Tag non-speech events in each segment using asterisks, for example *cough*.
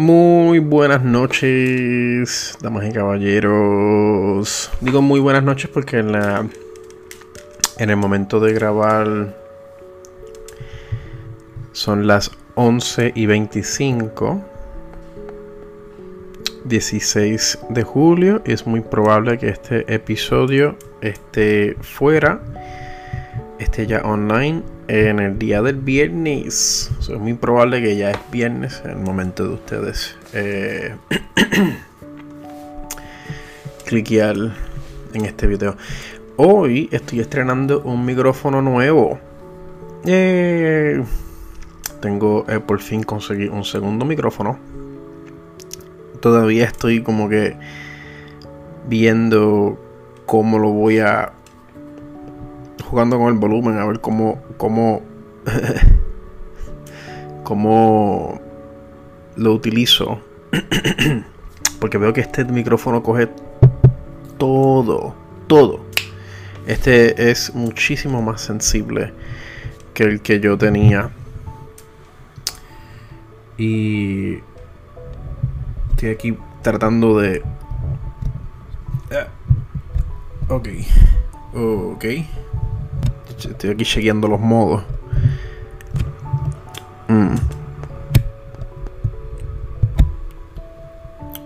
Muy buenas noches, damas y caballeros. Digo muy buenas noches porque en el momento de grabar son las 11 y 25 16 de julio. Es muy probable que este episodio esté fuera, ya online en el día del viernes. es muy probable que ya es viernes en el momento de ustedes eh, *clears throat* cliquear en este video. Hoy estoy estrenando un micrófono nuevo. Eh, tengo eh, por fin conseguí un segundo micrófono. Todavía estoy como que viendo cómo lo voy a jugando con el volumen a ver cómo cómo *laughs* cómo lo utilizo. *clears throat* Porque veo que este micrófono coge todo todo. Este es muchísimo más sensible que el que yo tenía. Y estoy aquí tratando de ah, ok. Ok Estoy aquí chequeando los modos. Mm.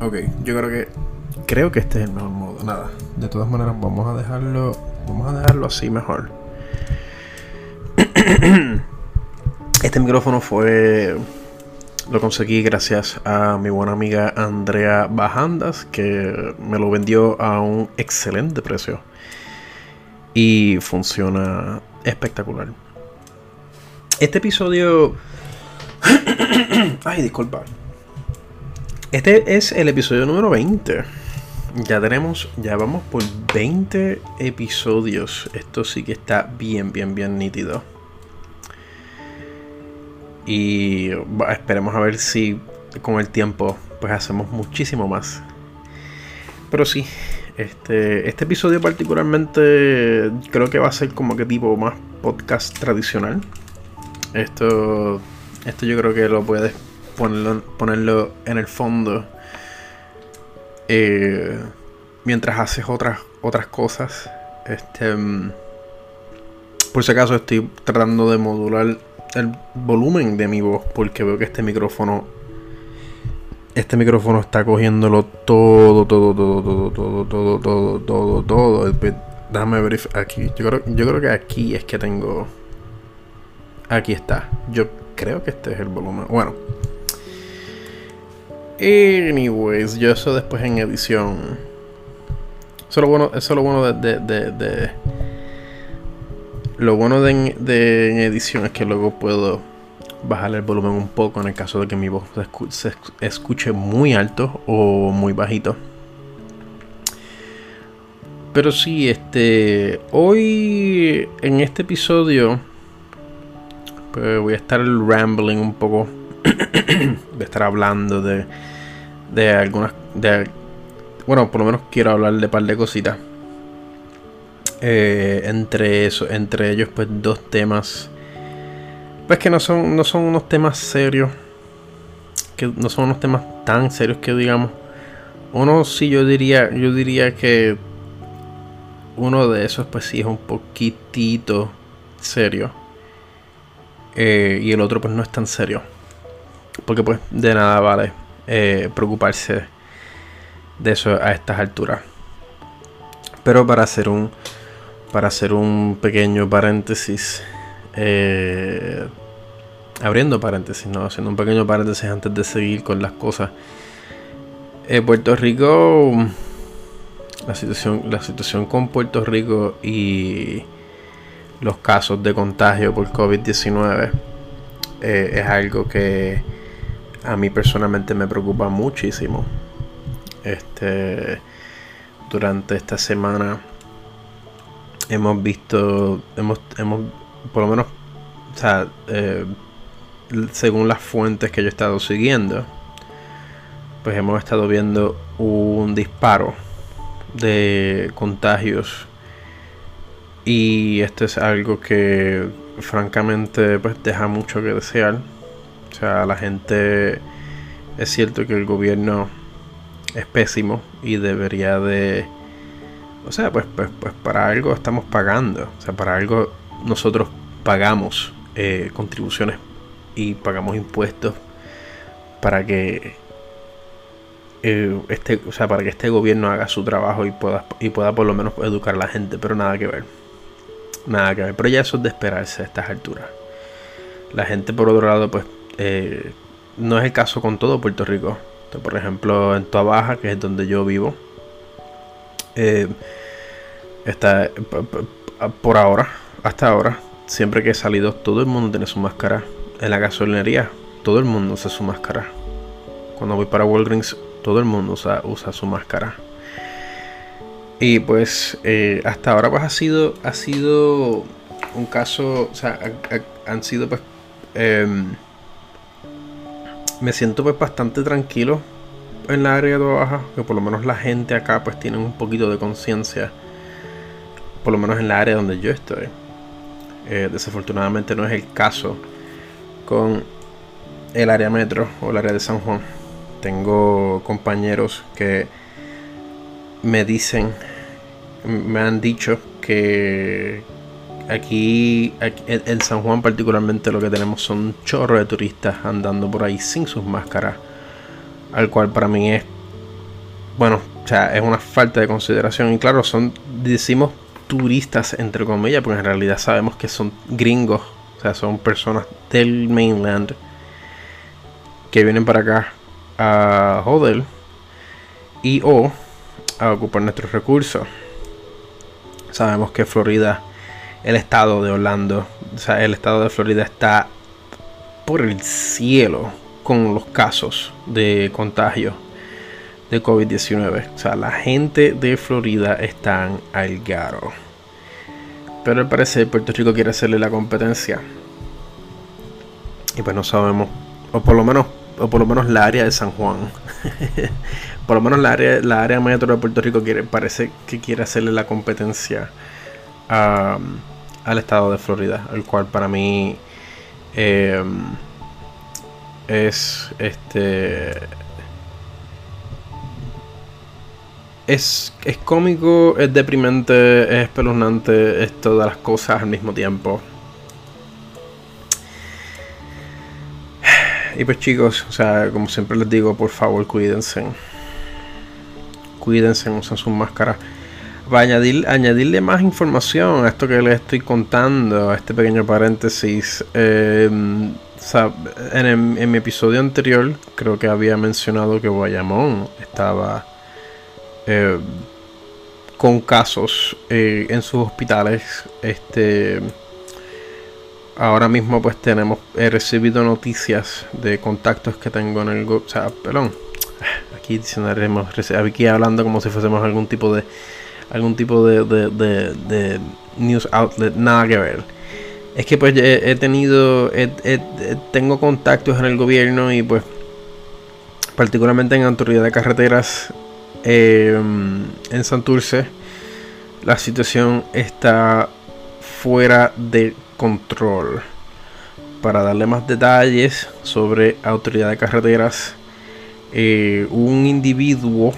Ok, yo creo que. Creo que este es el mejor modo. Nada. De todas maneras, vamos a dejarlo. Vamos a dejarlo así mejor. *clears throat* Este micrófono fue. Lo conseguí gracias a mi buena amiga Andrea Bajandas, que me lo vendió a un excelente precio y funciona espectacular. Este episodio... *coughs* Ay, disculpa. Este es el episodio número 20. Ya tenemos, ya vamos por 20 episodios. Esto sí que está bien, bien, bien nítido. Y esperemos a ver si con el tiempo pues hacemos muchísimo más. Pero sí, este, este episodio particularmente creo que va a ser como que tipo más podcast tradicional. Esto, esto yo creo que lo puedes ponerlo, ponerlo en el fondo eh, mientras haces otras, otras cosas. Este, mm, por si acaso estoy tratando de modular el volumen de mi voz porque veo que este micrófono este micrófono está cogiéndolo todo, todo, todo, todo, todo, todo, todo, todo, todo. Déjame verificar aquí. Yo creo, yo creo que aquí es que tengo. Aquí está. Yo creo que este es el volumen. Bueno. Anyways, yo eso después en edición. Eso es lo bueno, eso es lo bueno de, de, de, Lo bueno de, de en edición es que luego puedo bajar el volumen un poco en el caso de que mi voz se, escuche muy alto o muy bajito. Pero sí, este. Hoy en este episodio. Pues voy a estar rambling un poco. *coughs* a estar hablando de. De algunas. De, bueno, por lo menos quiero hablar de par de cositas. Eh, entre eso, entre ellos, pues dos temas pues que no son, no son unos temas serios. Que no son unos temas tan serios que digamos. Uno sí yo diría, yo diría que uno de esos pues sí es un poquitito serio. Eh, y el otro pues no es tan serio. Porque pues de nada vale eh, preocuparse de eso a estas alturas. Pero para hacer un para hacer un pequeño paréntesis eh, abriendo paréntesis, ¿no? Haciendo un pequeño paréntesis antes de seguir con las cosas. Eh, Puerto Rico, la situación, la situación con Puerto Rico y los casos de contagio por COVID-19 eh, es algo que a mí personalmente me preocupa muchísimo. Este, durante esta semana hemos visto, hemos, hemos por lo menos, o sea, eh, según las fuentes que yo he estado siguiendo, pues hemos estado viendo un disparo de contagios y esto es algo que francamente pues deja mucho que desear. O sea, la gente es cierto que el gobierno es pésimo y debería de... O sea, pues, pues, pues para algo estamos pagando. O sea, para algo nosotros pagamos eh, contribuciones y pagamos impuestos para que eh, este, o sea, para que este gobierno haga su trabajo y pueda, y pueda por lo menos educar a la gente, pero nada que ver. Nada que ver. Pero ya eso es de esperarse a estas alturas. La gente, por otro lado, pues eh, no es el caso con todo Puerto Rico. por ejemplo, en Toa Baja, que es donde yo vivo, eh, está por ahora, hasta ahora, siempre que he salido, todo el mundo tiene su máscara. En la gasolinería, todo el mundo usa su máscara. Cuando voy para Walgreens, todo el mundo usa, usa su máscara. Y pues eh, hasta ahora pues ha sido, ha sido un caso, o sea, han sido pues... Em, me siento pues bastante tranquilo en la área de baja, que por lo menos la gente acá pues tiene un poquito de conciencia, por lo menos en la área donde yo estoy. Eh, desafortunadamente no es el caso con el área metro o el área de San Juan. Tengo compañeros que me dicen, me han dicho que aquí, en San Juan particularmente lo que tenemos son chorros de turistas andando por ahí sin sus máscaras, al cual para mí es, bueno, o sea, es una falta de consideración. Y claro, son, decimos turistas entre comillas, porque en realidad sabemos que son gringos, o sea, son personas del mainland que vienen para acá a joder y o a ocupar nuestros recursos. Sabemos que Florida, el estado de Orlando, o sea, el estado de Florida está por el cielo con los casos de contagio de COVID-19. O sea, la gente de Florida están al garo. Pero al parecer Puerto Rico quiere hacerle la competencia. Y pues no sabemos, o por lo menos o por lo menos la área de San Juan. *laughs* por lo menos la área, la área metro de Puerto Rico quiere, parece que quiere hacerle la competencia al estado de Florida, el cual para mí em, es este es, es cómico, es deprimente, es espeluznante, es todas las cosas al mismo tiempo. Y pues chicos, o sea, como siempre les digo, por favor cuídense. Cuídense, usen sus máscaras. Para añadir, añadirle más información a esto que les estoy contando, a este pequeño paréntesis. Em, en, mi episodio anterior creo que había mencionado que Guayamón estaba em, con casos eh, en sus hospitales. Este ahora mismo pues tenemos, he recibido noticias de contactos que tengo en el, o sea, perdón, aquí diciéndonos, aquí hablando como si fuésemos algún tipo de, algún tipo de, de, de, news outlet, nada que ver. Es que pues he, tenido, tengo contactos en el gobierno y pues particularmente en autoridad de carreteras em, en Santurce, la situación está fuera de control. Para darle más detalles sobre autoridad de carreteras, eh, un individuo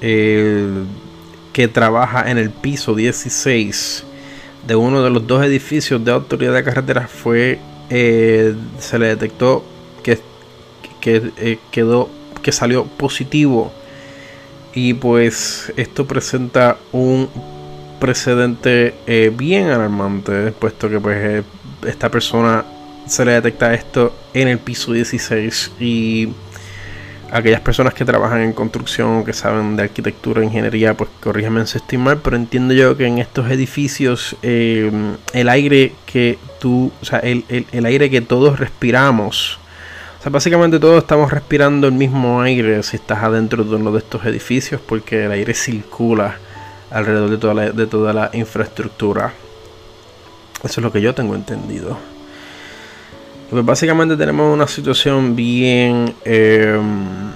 eh, que trabaja en el piso 16 de uno de los dos edificios de autoridad de carreteras fue eh, se le detectó que, que quedó que salió positivo y pues esto presenta un precedente eh, bien alarmante, puesto que pues eh, esta persona se le detecta esto en el piso 16 y aquellas personas que trabajan en construcción o que saben de arquitectura ingeniería, pues corrígeme si estoy mal, pero entiendo yo que en estos edificios eh, el aire que tú, o sea, el, el, aire que todos respiramos, o sea, básicamente todos estamos respirando el mismo aire si estás adentro de uno de estos edificios, porque el aire circula alrededor de toda la, infraestructura. Eso es lo que yo tengo entendido. Pues básicamente tenemos una situación bien, em,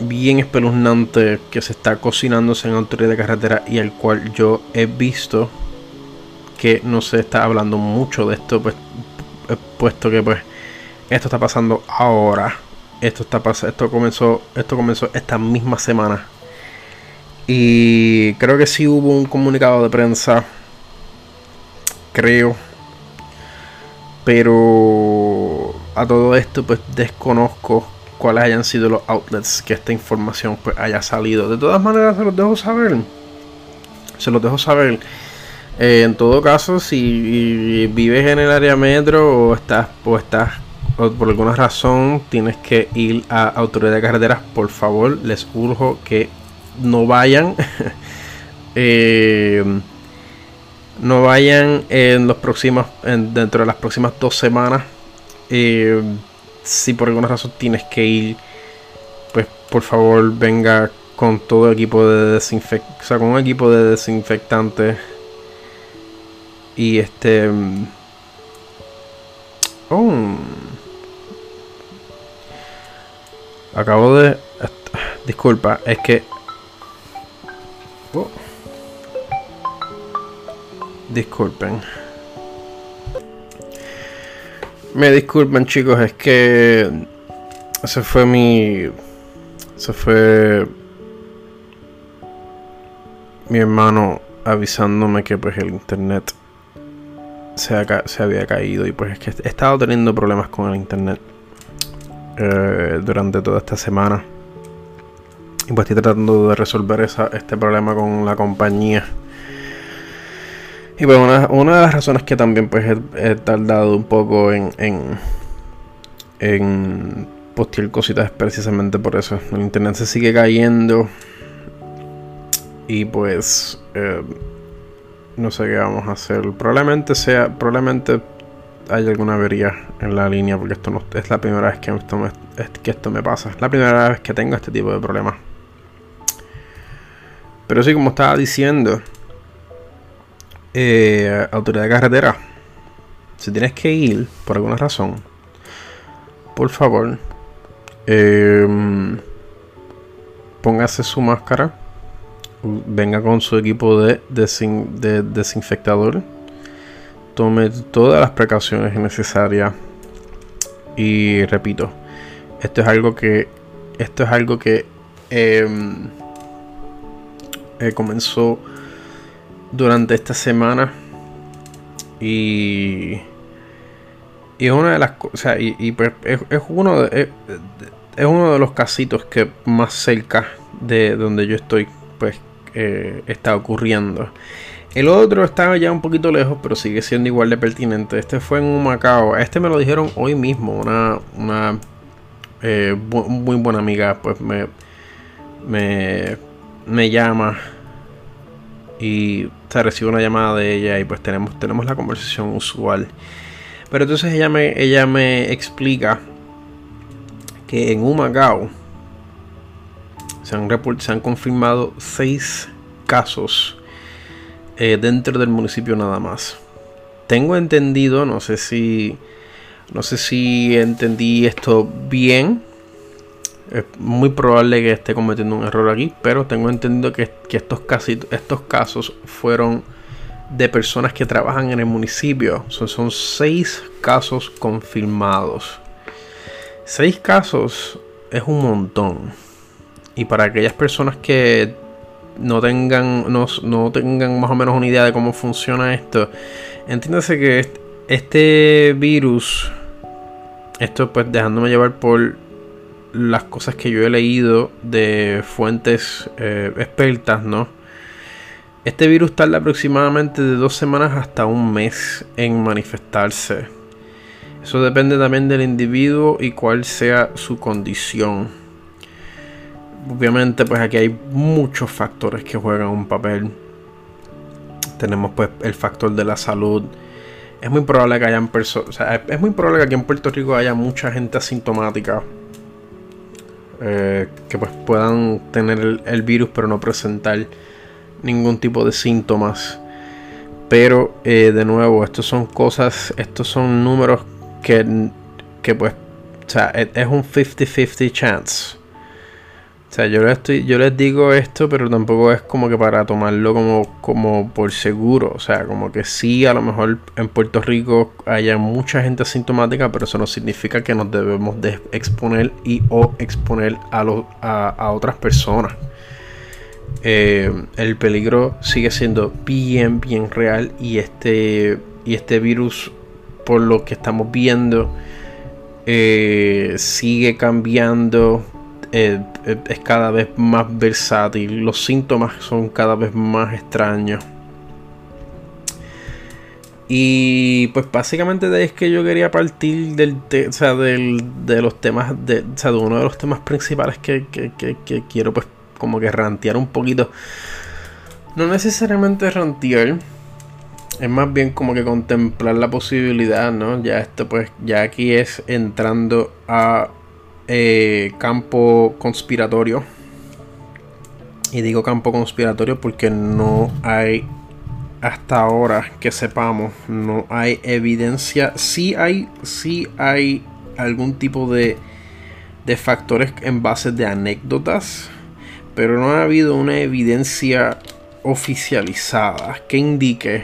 bien espeluznante que se está cocinándose en autoridad de carretera y al cual yo he visto que no se está hablando mucho de esto, pues, puesto que pues esto está pasando ahora Esto está esto comenzó, esto comenzó esta misma semana. Y creo que sí hubo un comunicado de prensa. Creo. Pero a todo esto pues desconozco cuáles hayan sido los outlets que esta información pues haya salido. De todas maneras se los dejo saber. Se los dejo saber. Eh, en todo caso, si vives en el área metro o estás, o estás por alguna razón tienes que ir a autoridad de carreteras, por favor, les urjo que no vayan. *laughs* Eh, no vayan en los próximos, dentro de las próximas dos semanas. Eh, si por alguna razón tienes que ir, pues por favor venga con todo equipo de desinfectante, o sea, con un equipo de desinfectante y este oh, acabo de disculpa es que oh, disculpen. Me disculpen chicos, es que se fue mi... Se fue mi hermano avisándome que pues el internet se, se había caído y pues es que he estado teniendo problemas con el internet eh, durante toda esta semana. Y pues estoy tratando de resolver esa, este problema con la compañía. Y pues una, de las razones que también pues he, tardado un poco en, en, en postear cositas es precisamente por eso. El internet se sigue cayendo. Y pues eh, no sé qué vamos a hacer. Probablemente sea, probablemente hay alguna avería en la línea porque esto no es la primera vez que esto me, esto me pasa. Es la primera vez que tengo este tipo de problemas. Pero sí, como estaba diciendo, eh, autoridad de carretera, si tienes que ir por alguna razón, por favor, em, póngase su máscara, venga con su equipo de, de desinfectador, tome todas las precauciones necesarias y repito, esto es algo que esto es algo que em, eh, comenzó durante esta semana. Y. Y es una de las cosas. Y, pues, es, uno de, es, uno de los casitos que más cerca de donde yo estoy, pues, eh, está ocurriendo. El otro estaba ya un poquito lejos, pero sigue siendo igual de pertinente. Este fue en un Macao. Este me lo dijeron hoy mismo. Una, una eh, muy buena amiga, pues me, me, me llama y se recibe una llamada de ella y pues tenemos, tenemos la conversación usual. Pero entonces ella me, ella me explica que en Humacao se se han confirmado seis casos eh, dentro del municipio nada más. Tengo entendido, no sé si no sé si entendí esto bien, es muy probable que esté cometiendo un error aquí, pero tengo entendido que, estos, estos casos fueron de personas que trabajan en el municipio. Son, son seis casos confirmados. Seis casos es un montón. Y para aquellas personas que no tengan, no, no tengan más o menos una idea de cómo funciona esto, entiéndase que este virus, esto pues dejándome llevar por las cosas que yo he leído de fuentes eh, expertas, ¿no? Este virus tarda aproximadamente de dos semanas hasta un mes en manifestarse. Eso depende también del individuo y cuál sea su condición. Obviamente, pues aquí hay muchos factores que juegan un papel. Tenemos pues el factor de la salud. Es muy probable que hayan personas, es muy probable que aquí en Puerto Rico haya mucha gente asintomática eh, que pues puedan tener el, virus pero no presentar ningún tipo de síntomas. Pero eh, de nuevo, estos son cosas, estos son números que, que pues, o sea, es un 50-50 chance. O sea, yo les, estoy, yo les digo esto, pero tampoco es como que para tomarlo como, como por seguro. O sea, como que sí, a lo mejor en Puerto Rico haya mucha gente asintomática, pero eso no significa que nos debemos de exponer y o exponer a, a, a otras personas. Eh, el peligro sigue siendo bien, bien real y este, y este virus, por lo que estamos viendo, eh, sigue cambiando, eh, es cada vez más versátil, los síntomas son cada vez más extraños. Y pues básicamente de es que yo quería partir del, de los temas, de, de uno de los temas principales que, que quiero pues como que rantear un poquito. No necesariamente rantear. Es más bien como que contemplar la posibilidad, ¿no? Ya esto pues, ya aquí es entrando a eh, campo conspiratorio. Y digo campo conspiratorio porque no hay, hasta ahora que sepamos, no hay evidencia. Sí hay, sí hay algún tipo de, de factores en base de anécdotas pero no ha habido una evidencia oficializada que indique,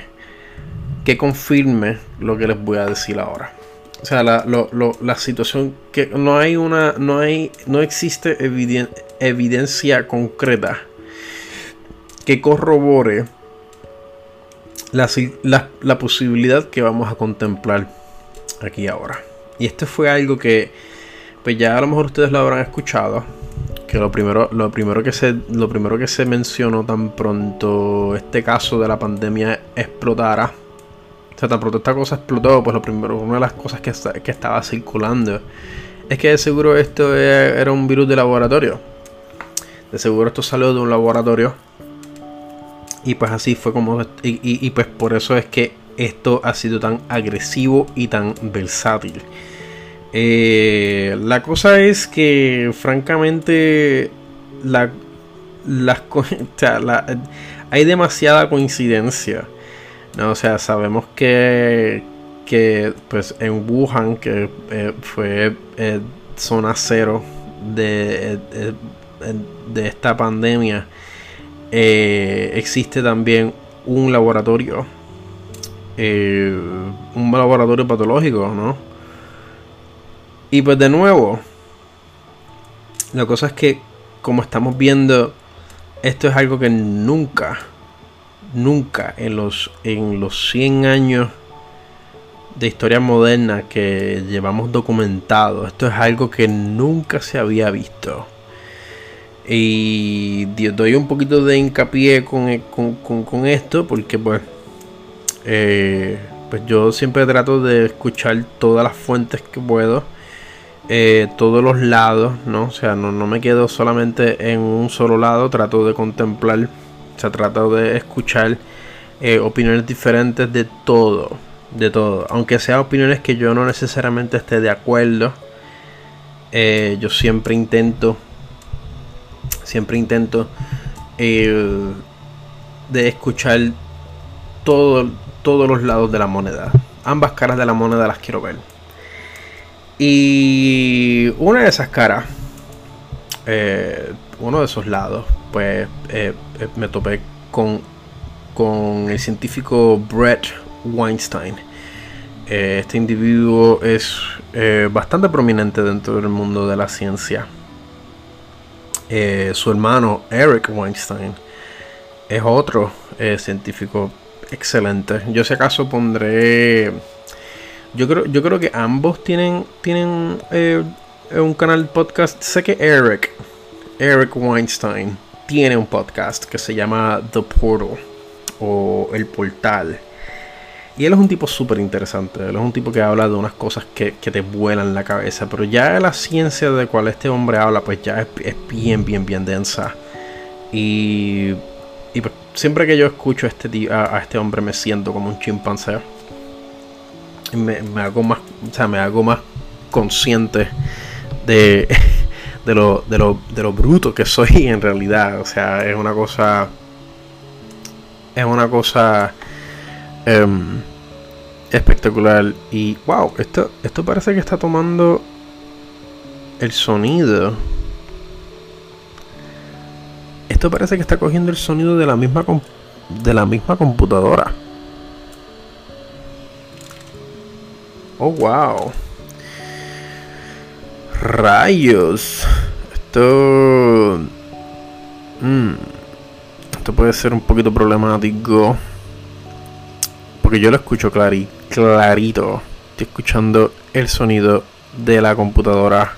que confirme lo que les voy a decir ahora. O sea, la, la situación que no hay una, no hay, no existe evidencia concreta que corrobore la, la, posibilidad que vamos a contemplar aquí ahora. Y esto fue algo que, pues ya a lo mejor ustedes lo habrán escuchado que lo primero, lo primero que se, lo primero que se mencionó tan pronto este caso de la pandemia explotara. O sea, tan pronto esta cosa explotó, pues lo primero, una de las cosas que, que estaba circulando es que de seguro esto era un virus de laboratorio. De seguro esto salió de un laboratorio. Y pues así fue como. Y, pues por eso es que esto ha sido tan agresivo y tan versátil. Eh, la cosa es que, francamente, la, las *laughs* hay demasiada coincidencia. ¿No? O sea, sabemos que, que pues en Wuhan, que eh, fue eh, zona cero de, de esta pandemia, existe también un laboratorio, un laboratorio patológico, ¿no? Y pues de nuevo, la cosa es que como estamos viendo, esto es algo que nunca, nunca en los, en los 100 años de historia moderna que llevamos documentado, esto es algo que nunca se había visto. Y doy un poquito de hincapié con, esto porque pues, eh, pues yo siempre trato de escuchar todas las fuentes que puedo eh, todos los lados, ¿no? O sea, no, me quedo solamente en un solo lado, trato de contemplar, o sea, trato de escuchar eh, opiniones diferentes de todo, de todo. Aunque sean opiniones que yo no necesariamente esté de acuerdo, eh, yo siempre intento, siempre intento de escuchar todo, todos los lados de la moneda. Ambas caras de la moneda las quiero ver. Y una de esas caras, eh, uno de esos lados, pues eh, eh, me topé con, con el científico Brett Weinstein. este individuo es bastante prominente dentro del mundo de la ciencia. su hermano Eric Weinstein es otro científico excelente. Yo si acaso pondré yo creo, yo creo que ambos tienen, tienen eh, un canal podcast. Sé que Eric, Eric Weinstein, tiene un podcast que se llama The Portal o El Portal. Y él es un tipo súper interesante. Él es un tipo que habla de unas cosas que, te vuelan la cabeza. Pero ya la ciencia de cual este hombre habla, pues ya es, bien, bien, bien densa. Y, y pues, siempre que yo escucho a este, a este hombre me siento como un chimpancé me, hago más, o sea, me hago más consciente de, de, lo, de, lo, de lo bruto que soy *laughs* en realidad. O sea, es una cosa. Es una cosa em, espectacular. Y wow, esto, esto parece que está tomando el sonido. Esto parece que está cogiendo el sonido de la misma de la misma computadora. Oh, wow. Rayos. Esto... Mm, esto puede ser un poquito problemático. Porque yo lo escucho clarito. Estoy escuchando el sonido de la computadora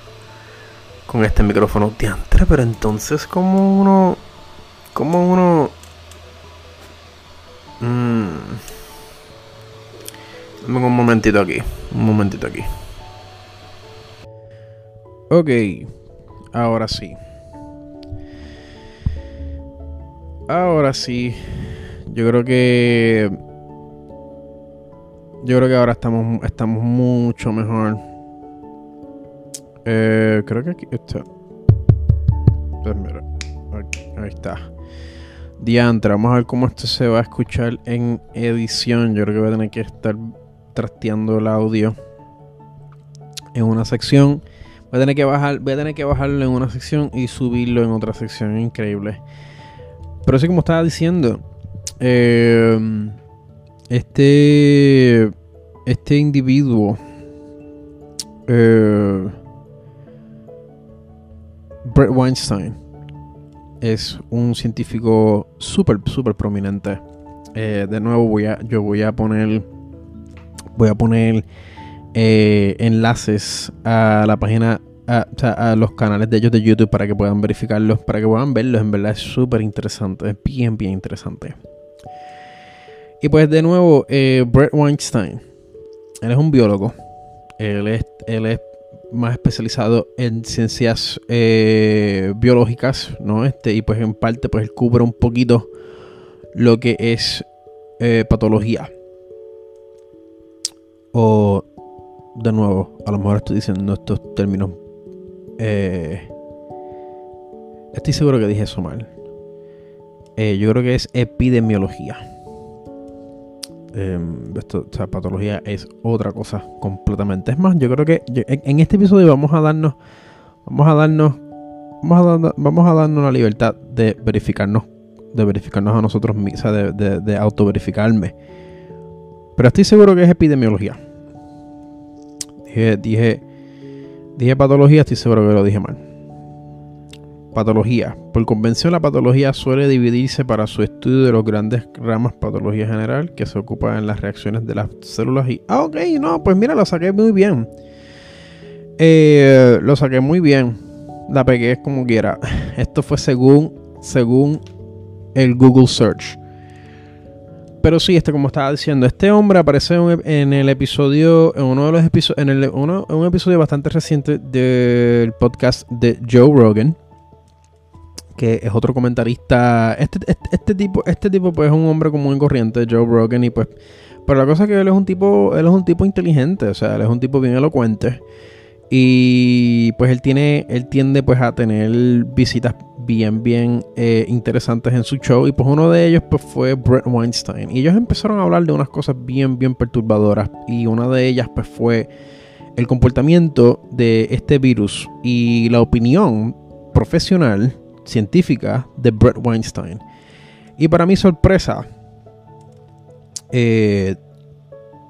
con este micrófono. Diantre, pero entonces, como uno. Como uno. Mmm. un momentito aquí. Un momentito aquí. Ok. Ahora sí. Ahora sí. Yo creo que yo creo que ahora estamos, estamos mucho mejor. Eh, creo que aquí está. Pues ahí está. Diantre, vamos a ver cómo esto se va a escuchar en edición. Yo creo que voy a tener que estar trasteando el audio en una sección. Voy a tener que bajar, voy a tener que bajarlo en una sección y subirlo en otra sección. Increíble. Pero sí, como estaba diciendo. Eh, este, este individuo, eh, Brett Weinstein, es un científico súper, súper prominente. Eh, de nuevo, voy a, yo voy a poner, voy a poner eh, enlaces a la página a, los canales de ellos de YouTube para que puedan verificarlos, para que puedan verlos. En verdad es súper interesante, es bien, bien interesante. Y pues de nuevo, eh, Brett Weinstein. Él es un biólogo. Él es, él es más especializado en ciencias eh, biológicas, ¿no? Este, y pues en parte, pues él cubre un poquito lo que es patología. O, de nuevo, a lo mejor estoy diciendo estos términos. estoy seguro que dije eso mal. yo creo que es epidemiología. Em, esto, o sea, patología es otra cosa completamente. Es más, yo creo que en, este episodio vamos a darnos, vamos a darnos, vamos a, dar, vamos a darnos la libertad de verificarnos, de verificarnos a nosotros mismos, o sea, de, de, de autoverificarme. Pero estoy seguro que es epidemiología. Dije, dije, patología, estoy seguro que lo dije mal. Patología. Por convención, la patología suele dividirse para su estudio de los grandes ramas patología general, que se ocupa en las reacciones de las células y... Ah, ok, no, pues mira, lo saqué muy bien. Eh, lo saqué muy bien. La pegué como quiera. *laughs* Esto fue según, según el Google Search. Pero sí, este, como estaba diciendo, este hombre aparece en el episodio, en uno de los episodios, en, el, uno, un episodio bastante reciente del podcast de Joe Rogan que es otro comentarista. Este, este, este, tipo, este tipo, pues, es un hombre común y corriente, Joe Rogan, y pues. Pero la cosa es que él es un tipo. Él es un tipo inteligente. O sea, él es un tipo bien elocuente. Y pues él tiene. Él tiende pues a tener visitas bien, bien eh, interesantes en su show. Y pues uno de ellos pues fue Brett Weinstein. Y ellos empezaron a hablar de unas cosas bien, bien perturbadoras. Y una de ellas pues fue el comportamiento de este virus. Y la opinión profesional científica de Brett Weinstein. Y para mi sorpresa, eh,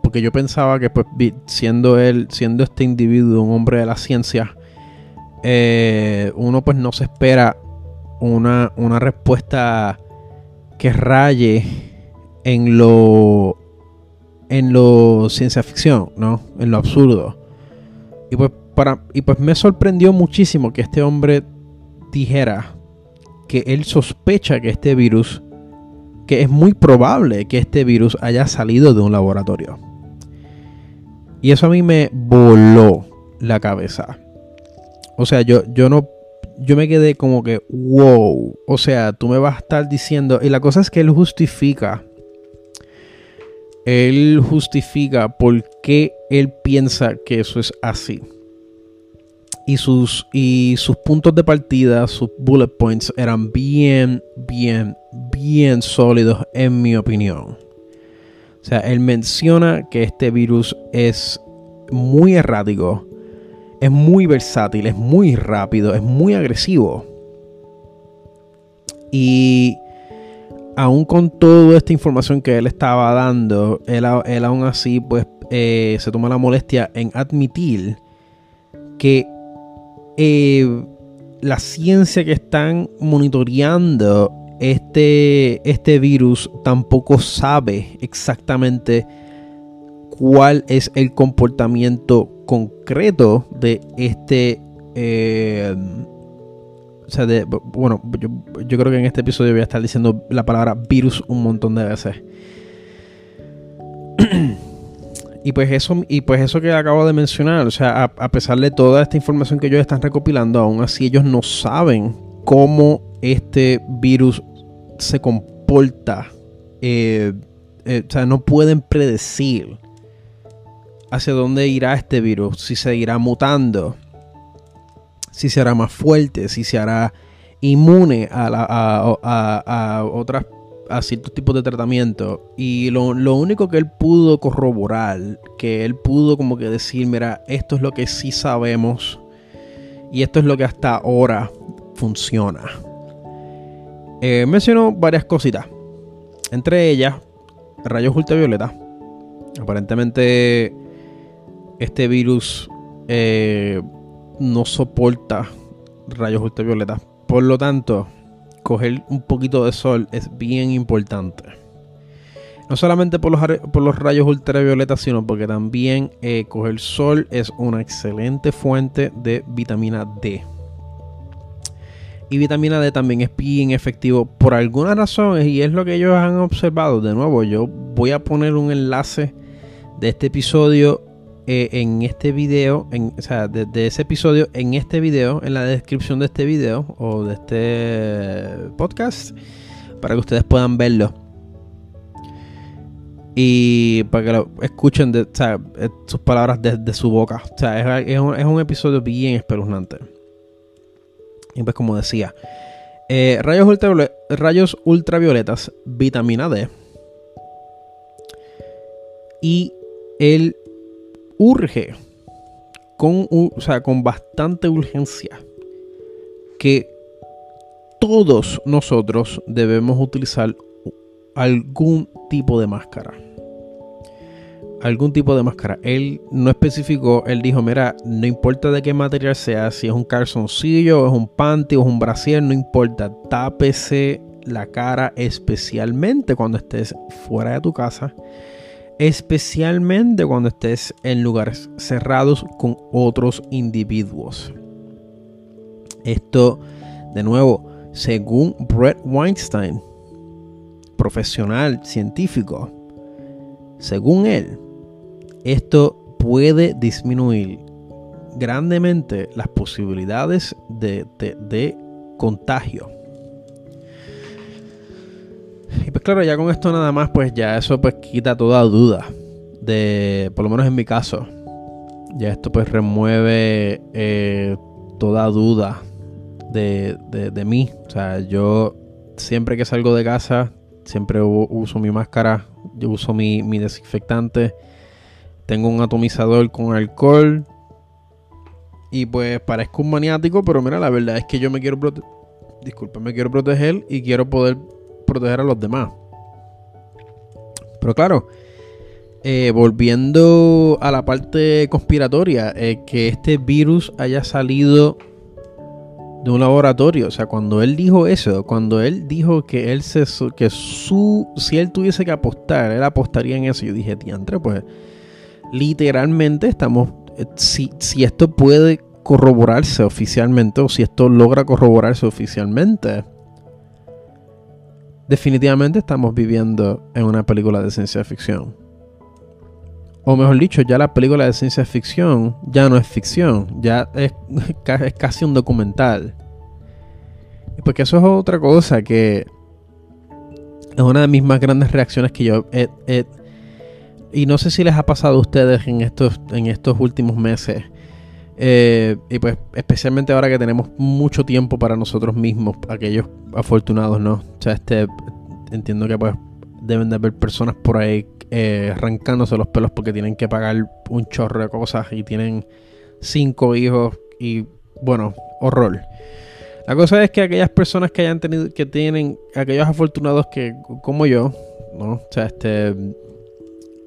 porque yo pensaba que pues siendo él, siendo este individuo un hombre de la ciencia, eh, uno pues no se espera una, una respuesta que raye en lo en lo ciencia ficción, ¿no? En lo absurdo. Y pues para y pues me sorprendió muchísimo que este hombre dijera que él sospecha que este virus, que es muy probable que este virus haya salido de un laboratorio. Y eso a mí me voló la cabeza. O sea, yo, yo no. Yo me quedé como que, wow. O sea, tú me vas a estar diciendo. Y la cosa es que él justifica. Él justifica por qué él piensa que eso es así y sus, y sus puntos de partida, sus bullet points eran bien, bien, bien sólidos en mi opinión. O sea, él menciona que este virus es muy errático, es muy versátil, es muy rápido, es muy agresivo. Y aún con toda esta información que él estaba dando, él, aún así pues eh, se toma la molestia en admitir que eh, la ciencia que están monitoreando este, este virus tampoco sabe exactamente cuál es el comportamiento concreto de este eh, o sea, de, bueno, yo, creo que en este episodio voy a estar diciendo la palabra virus un montón de veces. *clears throat* y pues eso, y pues eso que acabo de mencionar, o sea, a, pesar de toda esta información que ellos están recopilando, aún así ellos no saben cómo este virus se comporta. Eh, eh, o sea, no pueden predecir hacia dónde irá este virus, si se irá mutando si se hará más fuerte, si se hará inmune a, a, otras a ciertos tipos de tratamiento. Y lo, único que él pudo corroborar, que él pudo como que decir, mira, esto es lo que sí sabemos y esto es lo que hasta ahora funciona. Eh, mencionó varias cositas. Entre ellas, rayos ultravioleta. Aparentemente, este virus eh, no soporta rayos ultravioleta. Por lo tanto, coger un poquito de sol es bien importante. No solamente por los, por los rayos ultravioleta, sino porque también eh, coger sol es una excelente fuente de vitamina D. Y vitamina D también es bien efectivo por alguna razón y es lo que ellos han observado. De nuevo, yo voy a poner un enlace de este episodio eh, en este video, en, o sea, de, ese episodio, en este video, en la descripción de este video o de este podcast, para que ustedes puedan verlo. Y para que lo escuchen de, eh, sus palabras desde su boca. O sea, es, un, episodio bien espeluznante. Y pues como decía, eh, rayos, rayos ultravioletas, vitamina D. Y el urge con, o sea, con bastante urgencia que todos nosotros debemos utilizar algún tipo de máscara. Algún tipo de máscara. Él no especificó, él dijo, mira, no importa de qué material sea, si es un calzoncillo, es un panty o es un brasier, no importa, tápese la cara especialmente cuando estés fuera de tu casa especialmente cuando estés en lugares cerrados con otros individuos. Esto, de nuevo, según Brett Weinstein, profesional científico, según él, esto puede disminuir grandemente las posibilidades de, de contagio. Y pues claro, ya con esto nada más, pues ya eso pues quita toda duda. De, por lo menos en mi caso. Ya esto pues remueve eh, toda duda de, de, mí. O sea, yo siempre que salgo de casa, siempre uso mi máscara, yo uso mi, mi desinfectante. Tengo un atomizador con alcohol. Y pues parezco un maniático, pero mira, la verdad es que yo me quiero proteger. Disculpa, me quiero proteger y quiero poder proteger a los demás. Pero claro, eh, volviendo a la parte conspiratoria, eh, que este virus haya salido de un laboratorio. O sea, cuando él dijo eso, cuando él dijo que él se que su si él tuviese que apostar, él apostaría en eso. Yo dije, diantre, pues literalmente estamos eh, si, si esto puede corroborarse oficialmente o si esto logra corroborarse oficialmente, definitivamente estamos viviendo en una película de ciencia ficción. O mejor dicho, ya la película de ciencia ficción ya no es ficción, ya es, *laughs* casi un documental. Porque eso es otra cosa que es una de mis más grandes reacciones que yo y no sé si les ha pasado a ustedes en estos, en estos últimos meses. Eh, y pues especialmente ahora que tenemos mucho tiempo para nosotros mismos, aquellos afortunados, ¿no? O sea, este, entiendo que pues deben de haber personas por ahí eh, arrancándose los pelos porque tienen que pagar un chorro de cosas y tienen cinco hijos y bueno, horror. La cosa es que aquellas personas que hayan tenido, que tienen, aquellos afortunados que, como yo, ¿no? O sea, este,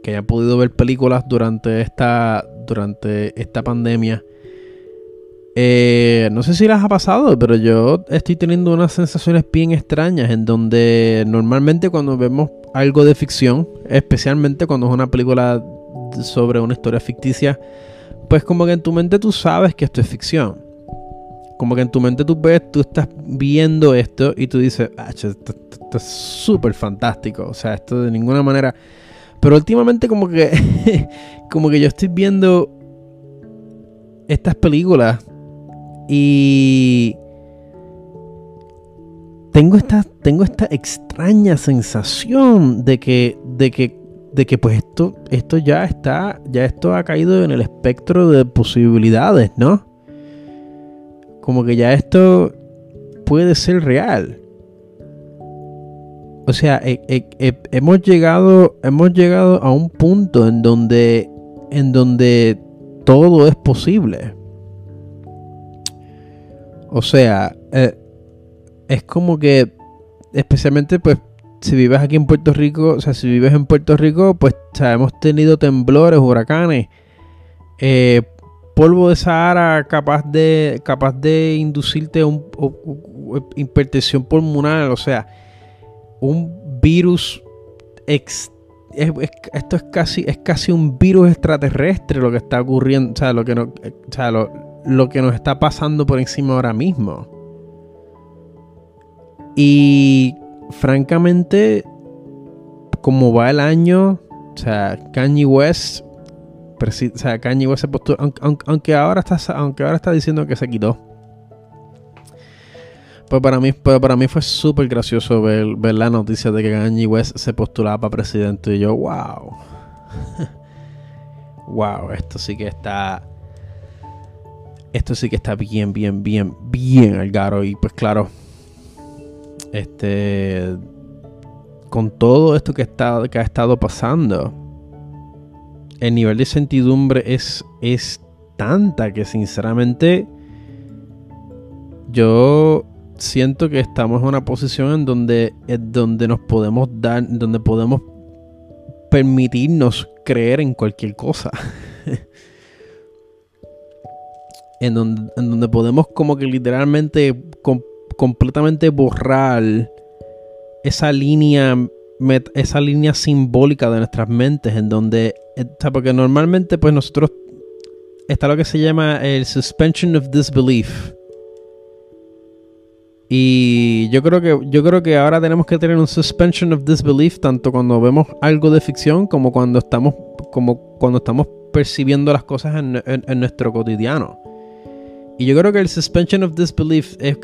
que hayan podido ver películas durante esta, durante esta pandemia. Eh, no sé si las ha pasado, pero yo estoy teniendo unas sensaciones bien extrañas en donde normalmente cuando vemos algo de ficción, especialmente cuando es una película sobre una historia ficticia, pues como que en tu mente tú sabes que esto es ficción. Como que en tu mente tú ves, tú estás viendo esto y tú dices, ah, esto, es súper fantástico. O sea, esto de ninguna manera. Pero últimamente como que, *laughs* como que yo estoy viendo estas películas y tengo esta, tengo esta extraña sensación de que, de que de que pues esto, esto ya está, ya esto ha caído en el espectro de posibilidades, ¿no? Como que ya esto puede ser real. O sea, hemos llegado, hemos llegado a un punto en donde, en donde todo es posible. O sea, eh, es como que, especialmente pues si vives aquí en Puerto Rico, o sea, si vives en Puerto Rico, pues hemos tenido temblores, huracanes, eh, polvo de Sahara capaz de, capaz de inducirte un, hipertensión pulmonar, o sea, un virus esto es casi es casi un virus extraterrestre lo que está ocurriendo, o sea, lo que no, o sea, lo, lo que nos está pasando por encima ahora mismo. Y francamente, como va el año, o sea, Kanye West, o sea, Kanye West se postuló, aunque, ahora está, aunque ahora está diciendo que se quitó. Pues para mí, pues para mí fue súper gracioso ver, ver, la noticia de que Kanye West se postulaba para presidente. Y yo, wow. *laughs* wow, esto sí que está. Esto sí que está bien, bien, bien, bien al garo. Y pues claro, este, con todo esto que, está, que ha estado pasando, el nivel de incertidumbre es, es tanta que sinceramente yo siento que estamos en una posición en donde, donde nos podemos dar, donde podemos permitirnos creer en cualquier cosa. *laughs* en, donde, en donde podemos como que literalmente completamente borrar esa línea esa línea simbólica de nuestras mentes en donde eh, porque normalmente pues nosotros está lo que se llama el suspension of disbelief. Y yo creo que yo creo que ahora tenemos que tener un suspension of disbelief tanto cuando vemos algo de ficción como cuando estamos como cuando estamos percibiendo las cosas en, en nuestro cotidiano y yo creo que el suspension of disbelief es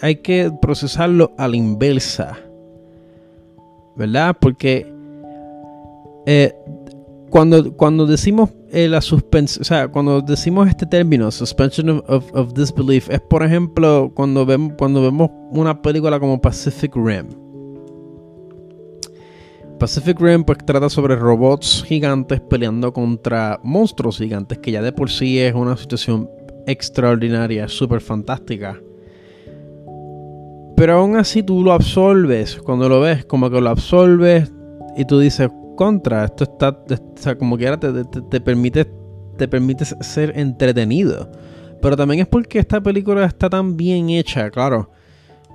hay que procesarlo a la inversa. ¿Verdad? Porque eh, cuando, cuando decimos eh, la suspensión, o sea, cuando decimos este término, suspension of, disbelief, es por ejemplo cuando vemos, cuando vemos una película como Pacific Rim. Pacific Rim pues trata sobre robots gigantes peleando contra monstruos gigantes, que ya de por sí es una situación extraordinaria, súper fantástica. Pero aún así tú lo absorbes cuando lo ves, como que lo absorbes y tú dices, contra, esto está, como que ahora te, permite, te permite ser entretenido. Pero también es porque esta película está tan bien hecha, claro.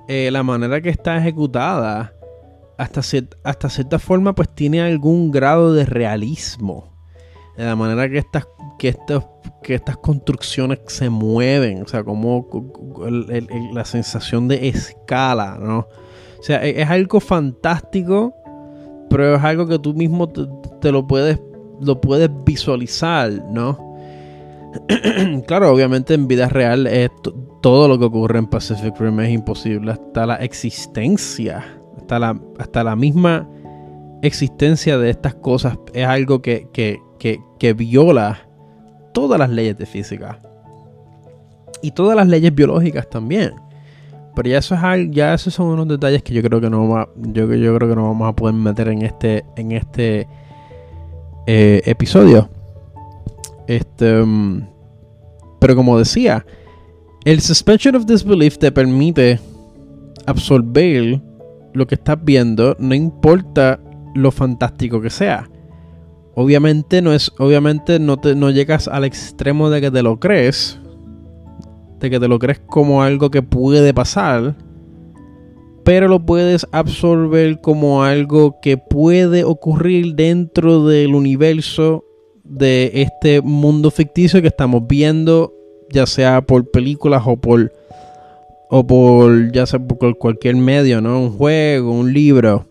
Eh, la manera que está ejecutada, hasta, hasta cierta forma, pues tiene algún grado de realismo. De la manera que estas, que estos que estas construcciones se mueven, o sea, como la sensación de escala, ¿no? O sea, e, es, algo fantástico, pero es algo que tú mismo te, lo puedes lo puedes visualizar, ¿no? *clears throat* claro, obviamente en vida real todo lo que ocurre en Pacific Rim es imposible, hasta la existencia, hasta la, hasta la misma existencia de estas cosas es algo que, que, que viola todas las leyes de física. Y todas las leyes biológicas también. Pero ya eso es ya esos son unos detalles que yo creo que no va, yo, yo creo que no vamos a poder meter en este en este eh, episodio. Este, mm, pero como decía, el suspension of disbelief te permite absorber lo que estás viendo, no importa lo fantástico que sea. Obviamente no es, obviamente no, te, no llegas al extremo de que te lo crees, de que te lo crees como algo que puede pasar, pero lo puedes absorber como algo que puede ocurrir dentro del universo de este mundo ficticio que estamos viendo, ya sea por películas o por o por ya sea por cualquier medio, ¿no? Un juego, un libro.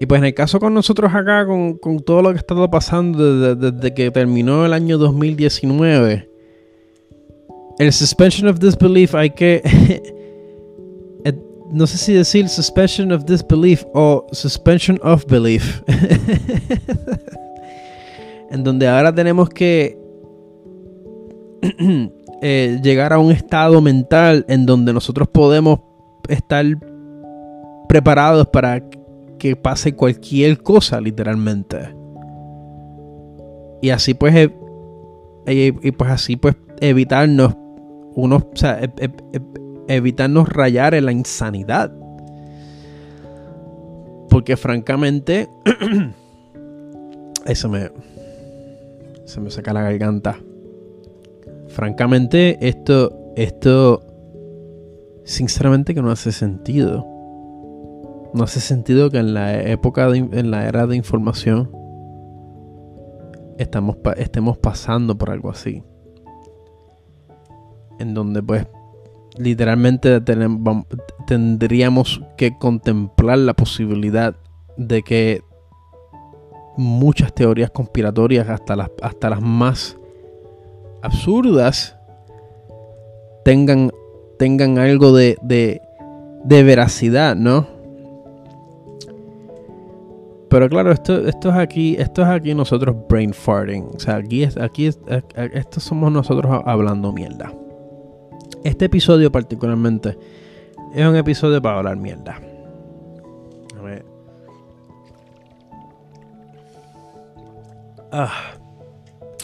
Y pues en el caso con nosotros acá, con, todo lo que ha estado pasando desde, que terminó el año 2019, el suspension of disbelief hay que... *laughs* Eh, no sé si decir suspension of disbelief o suspension of belief. *laughs* en donde ahora tenemos que *clears throat* eh, llegar a un estado mental en donde nosotros podemos estar preparados para que pase cualquier cosa, literalmente. Y así pues, e, e, y pues así pues evitarnos unos, o sea, e, evitarnos rayar en la insanidad. Porque francamente, *clears throat* eso me, se me saca la garganta. Francamente, esto, esto, sinceramente que no hace sentido. No hace sentido que en la época, en la era de información, estamos, estemos pasando por algo así. En donde pues literalmente tendríamos que contemplar la posibilidad de que muchas teorías conspiratorias, hasta las, hasta las más absurdas, tengan, tengan algo de, de, de veracidad, ¿no? Pero claro, esto, esto es aquí, esto es aquí nosotros brain farting. O sea, aquí es, aquí es, esto somos nosotros hablando mierda. Este episodio particularmente es un episodio para hablar mierda. A ver. Ah,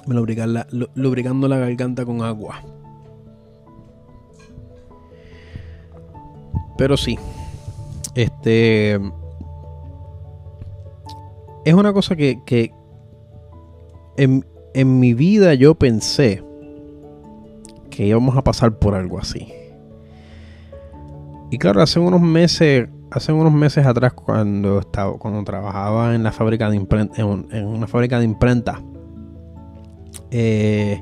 me lubricar lubricando la garganta con agua. Pero sí. Este es una cosa que, en, mi vida yo pensé que íbamos a pasar por algo así. Y claro, hace unos meses, hace unos meses atrás cuando estaba, cuando trabajaba en la fábrica de imprenta, en, una fábrica de imprenta, eh,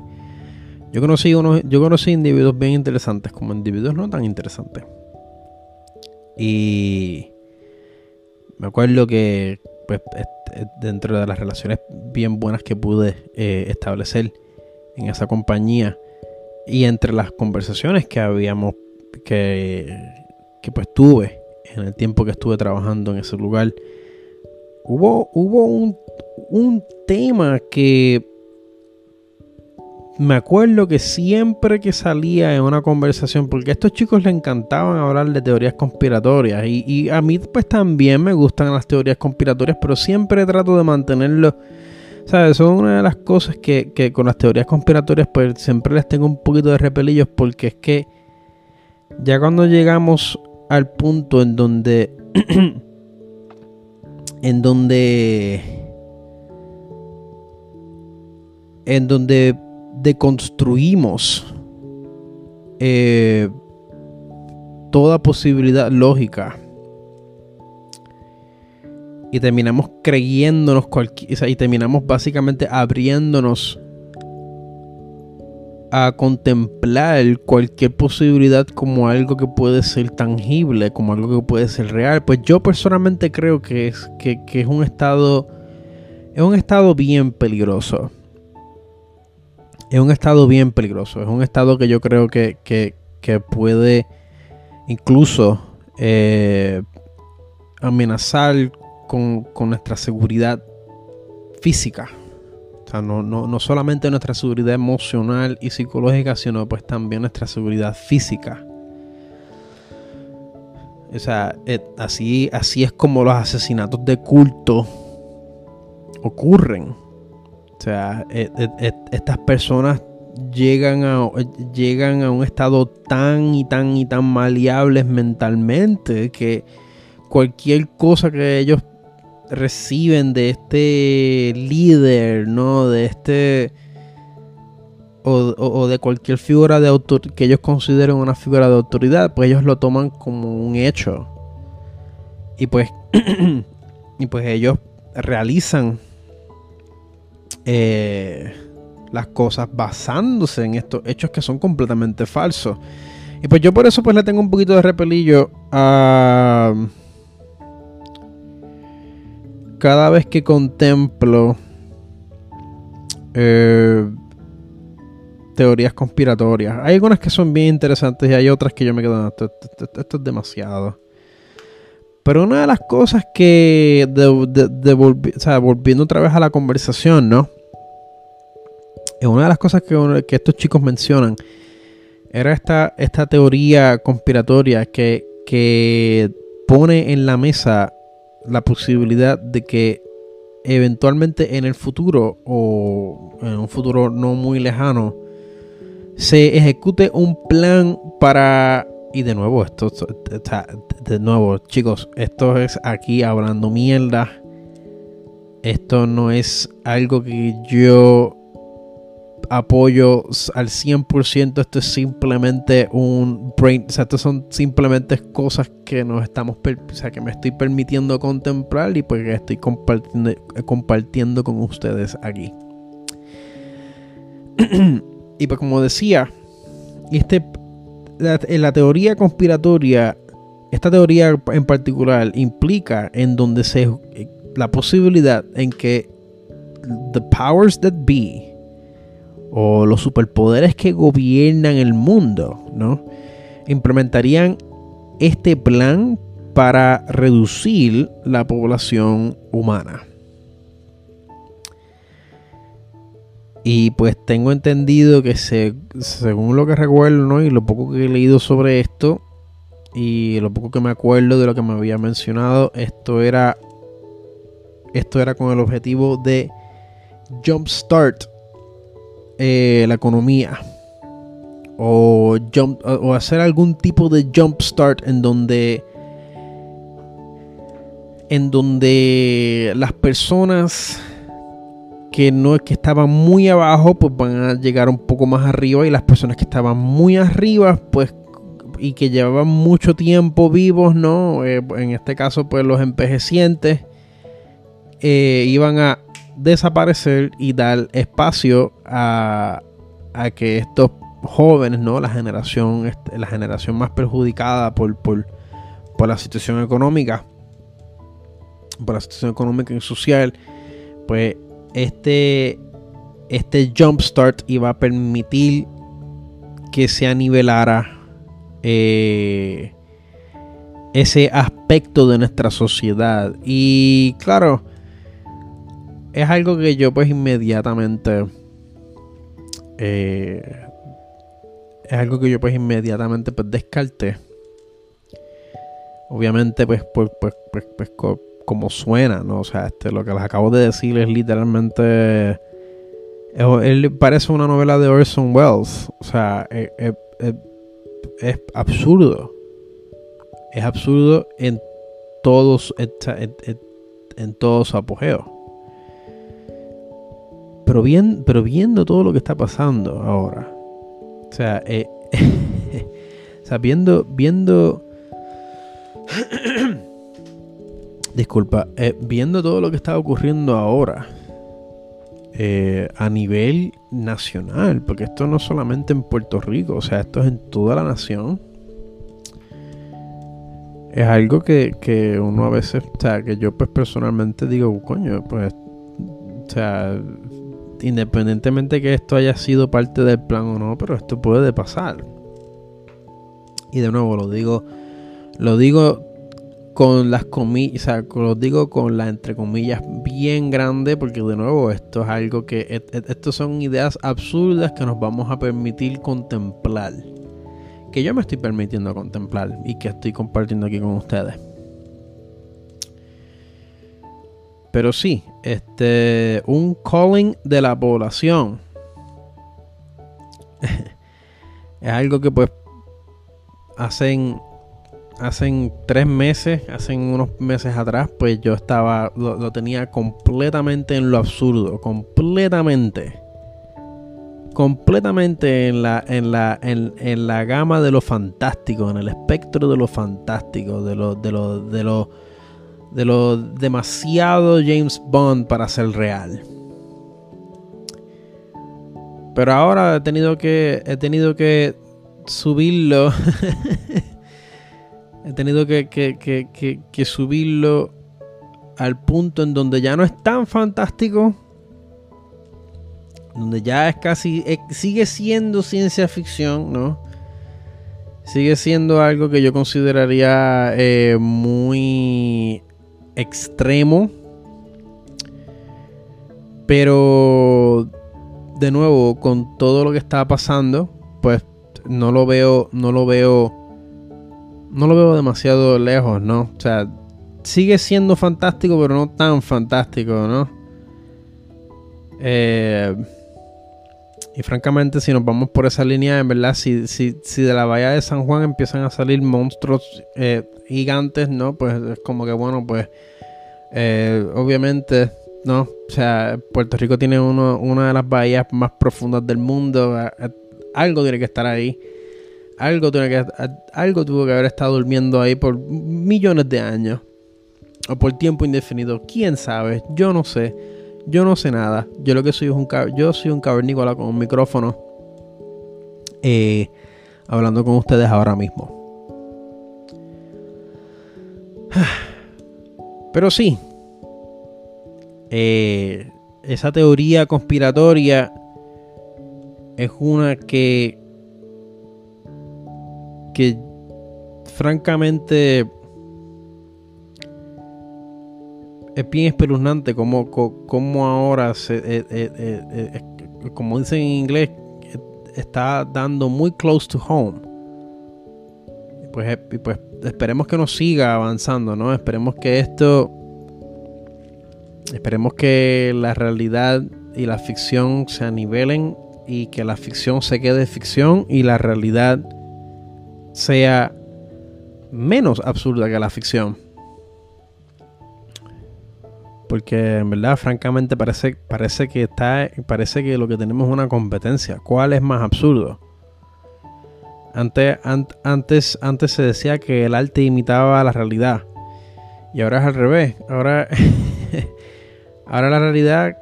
yo conocí unos, yo conocí individuos bien interesantes como individuos no tan interesantes. Y me acuerdo que pues dentro de las relaciones bien buenas que pude eh, establecer en esa compañía. Y entre las conversaciones que habíamos que, que pues tuve en el tiempo que estuve trabajando en ese lugar hubo hubo un, un tema que me acuerdo que siempre que salía en una conversación, porque a estos chicos les encantaban hablar de teorías conspiratorias, y, a mí pues también me gustan las teorías conspiratorias, pero siempre trato de mantenerlo, ¿sabes? Son una de las cosas que, que con las teorías conspiratorias pues siempre les tengo un poquito de repelillos, porque es que ya cuando llegamos al punto en donde... *clears throat* en donde... En donde deconstruimos eh, toda posibilidad lógica y terminamos creyéndonos y terminamos básicamente abriéndonos a contemplar cualquier posibilidad como algo que puede ser tangible, como algo que puede ser real. Pues yo personalmente creo que es, que, que es un estado. Es un estado bien peligroso es un estado bien peligroso. Es un estado que yo creo que, puede incluso eh, amenazar con, nuestra seguridad física. O sea, no, no, solamente nuestra seguridad emocional y psicológica, sino pues también nuestra seguridad física. O sea, eh, así, así es como los asesinatos de culto ocurren. O sea, e, e, e, estas personas llegan a, llegan a un estado tan y tan y tan maleables mentalmente que cualquier cosa que ellos reciben de este líder, ¿no? De este... O, de cualquier figura de autoridad que ellos consideren una figura de autoridad, pues ellos lo toman como un hecho. Y pues, *clears throat* y pues ellos realizan eh, las cosas basándose en estos hechos que son completamente falsos. Y pues yo por eso pues le tengo un poquito de repelillo a... Cada vez que contemplo eh, teorías conspiratorias. Hay algunas que son bien interesantes y hay otras que yo me quedo, esto, es demasiado. Pero una de las cosas que, de, volviendo otra vez a la conversación, ¿no? una de las cosas que, estos chicos mencionan era esta, esta teoría conspiratoria que, que pone en la mesa la posibilidad de que eventualmente en el futuro o en un futuro no muy lejano se ejecute un plan para y de nuevo esto de nuevo chicos esto es aquí hablando mierda esto no es algo que yo apoyo al 100%. Esto es simplemente un brain. O sea, esto son simplemente cosas que nos estamos. O sea, que me estoy permitiendo contemplar y pues que estoy compartiendo, compartiendo con ustedes aquí. *clears throat* y pues, como decía, este, la, la teoría conspiratoria, esta teoría en particular implica en donde se. La posibilidad en que the powers that be o los superpoderes que gobiernan el mundo, ¿no? Implementarían este plan para reducir la población humana. Y pues tengo entendido que según lo que recuerdo, ¿no? Y lo poco que he leído sobre esto, y lo poco que me acuerdo de lo que me había mencionado, esto era. Esto era con el objetivo de jumpstart eh, la economía o, o hacer algún tipo de jump start en donde en donde las personas que no que estaban muy abajo pues van a llegar un poco más arriba y las personas que estaban muy arriba pues y que llevaban mucho tiempo vivos no eh, en este caso pues los envejecientes eh, iban a desaparecer y dar espacio a, que estos jóvenes, ¿no? La generación, este, la generación más perjudicada por, por, la situación económica, por la situación económica y social, pues este, este jumpstart iba a permitir que se anivelara eh, ese aspecto de nuestra sociedad. Y claro, es algo que yo pues inmediatamente... Eh, es algo que yo pues inmediatamente pues descarté. Obviamente pues, pues, pues, pues, pues como suena, ¿no? O sea, este, lo que les acabo de decir es literalmente... Él parece una novela de Orson Welles. O sea, es, es absurdo. Es absurdo en todos en, en todo su apogeo. Pero, bien, pero viendo todo lo que está pasando ahora, o sea, eh, *laughs* viendo, *clears throat* disculpa, eh, viendo todo lo que está ocurriendo ahora eh, a nivel nacional, porque esto no es solamente en Puerto Rico, o sea, esto es en toda la nación. Es algo que, que uno a veces, o sea, que yo pues personalmente digo, coño, pues, o sea, independientemente que esto haya sido parte del plan o no, pero esto puede pasar. Y de nuevo lo digo, lo digo con las comillas, o sea, lo digo con la entre comillas bien grande, porque de nuevo esto es algo que, esto son ideas absurdas que nos vamos a permitir contemplar. Que yo me estoy permitiendo contemplar y que estoy compartiendo aquí con ustedes. Pero sí, este, un calling de la población *laughs* es algo que pues hacen hacen tres meses, hacen unos meses atrás, pues yo estaba, lo, tenía completamente en lo absurdo, completamente. Completamente en la, en la, en, la gama de lo fantástico, en el espectro de lo fantástico, de lo, de lo, de lo, de lo demasiado James Bond para ser real. Pero ahora he tenido que, he tenido que subirlo *laughs* he tenido que, subirlo al punto en donde ya no es tan fantástico. Donde ya es casi. Sigue siendo ciencia ficción, ¿no? Sigue siendo algo que yo consideraría eh, muy extremo. Pero. De nuevo, con todo lo que está pasando, pues no lo veo. No lo veo no lo veo demasiado lejos, ¿no? O sea, sigue siendo fantástico, pero no tan fantástico, ¿no? Eh, y francamente, si nos vamos por esa línea, en verdad, si, si, si de la bahía de San Juan empiezan a salir monstruos eh, gigantes, ¿no? Pues es como que, bueno, pues eh, obviamente, ¿no? O sea, Puerto Rico tiene uno, una de las bahías más profundas del mundo. Algo tiene que estar ahí. Algo, tuvo que haber estado durmiendo ahí por millones de años. O por tiempo indefinido. ¿Quién sabe? Yo no sé. Yo no sé nada. Yo lo que soy es un yo soy un cavernícola con un micrófono. Eh, hablando con ustedes ahora mismo. *sighs* Pero sí. Eh, esa teoría conspiratoria es una que que francamente es bien espeluznante como, como ahora, se, eh, eh, eh, como dicen en inglés, está dando muy close to home. Pues, pues esperemos que nos siga avanzando, ¿no? Esperemos que esto, esperemos que la realidad y la ficción se anivelen y que la ficción se quede ficción y la realidad sea menos absurda que la ficción. Porque en verdad, francamente, parece, parece que está. Parece que lo que tenemos es una competencia. ¿Cuál es más absurdo? Antes, antes, antes se decía que el arte imitaba la realidad. Y ahora es al revés. Ahora, *laughs* ahora la realidad.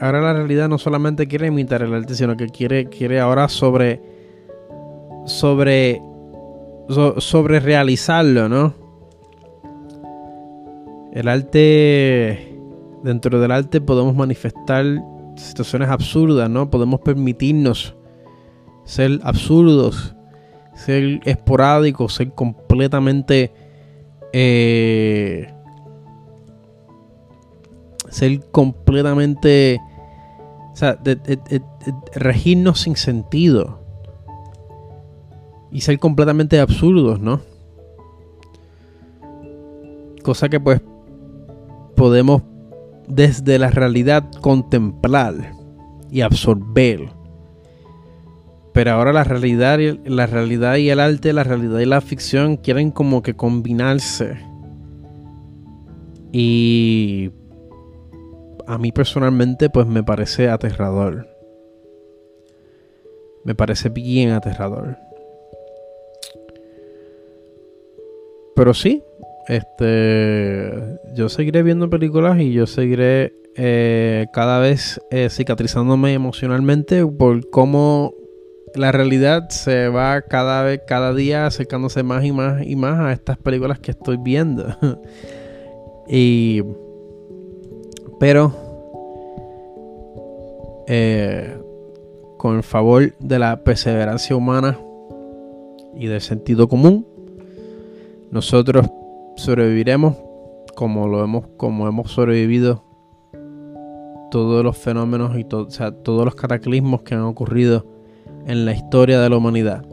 Ahora la realidad no solamente quiere imitar el arte, sino que quiere, quiere ahora sobre. sobre sobre realizarlo, ¿no? El arte, dentro del arte podemos manifestar situaciones absurdas, ¿no? Podemos permitirnos ser absurdos, ser esporádicos, ser completamente... Eh, ser completamente... O sea, regirnos sin sentido y ser completamente absurdos, ¿no? Cosa que pues podemos desde la realidad contemplar y absorber. Pero ahora la realidad, la realidad y el arte, la realidad y la ficción quieren como que combinarse. Y a mí personalmente pues me parece aterrador. Me parece bien aterrador. Pero sí, este, yo seguiré viendo películas y yo seguiré eh, cada vez eh, cicatrizándome emocionalmente por cómo la realidad se va cada vez, cada día acercándose más y más y más a estas películas que estoy viendo. *laughs* y, pero, eh, con el favor de la perseverancia humana y del sentido común, nosotros sobreviviremos como lo hemos, como hemos sobrevivido todos los fenómenos y todos los cataclismos que han ocurrido en la historia de la humanidad.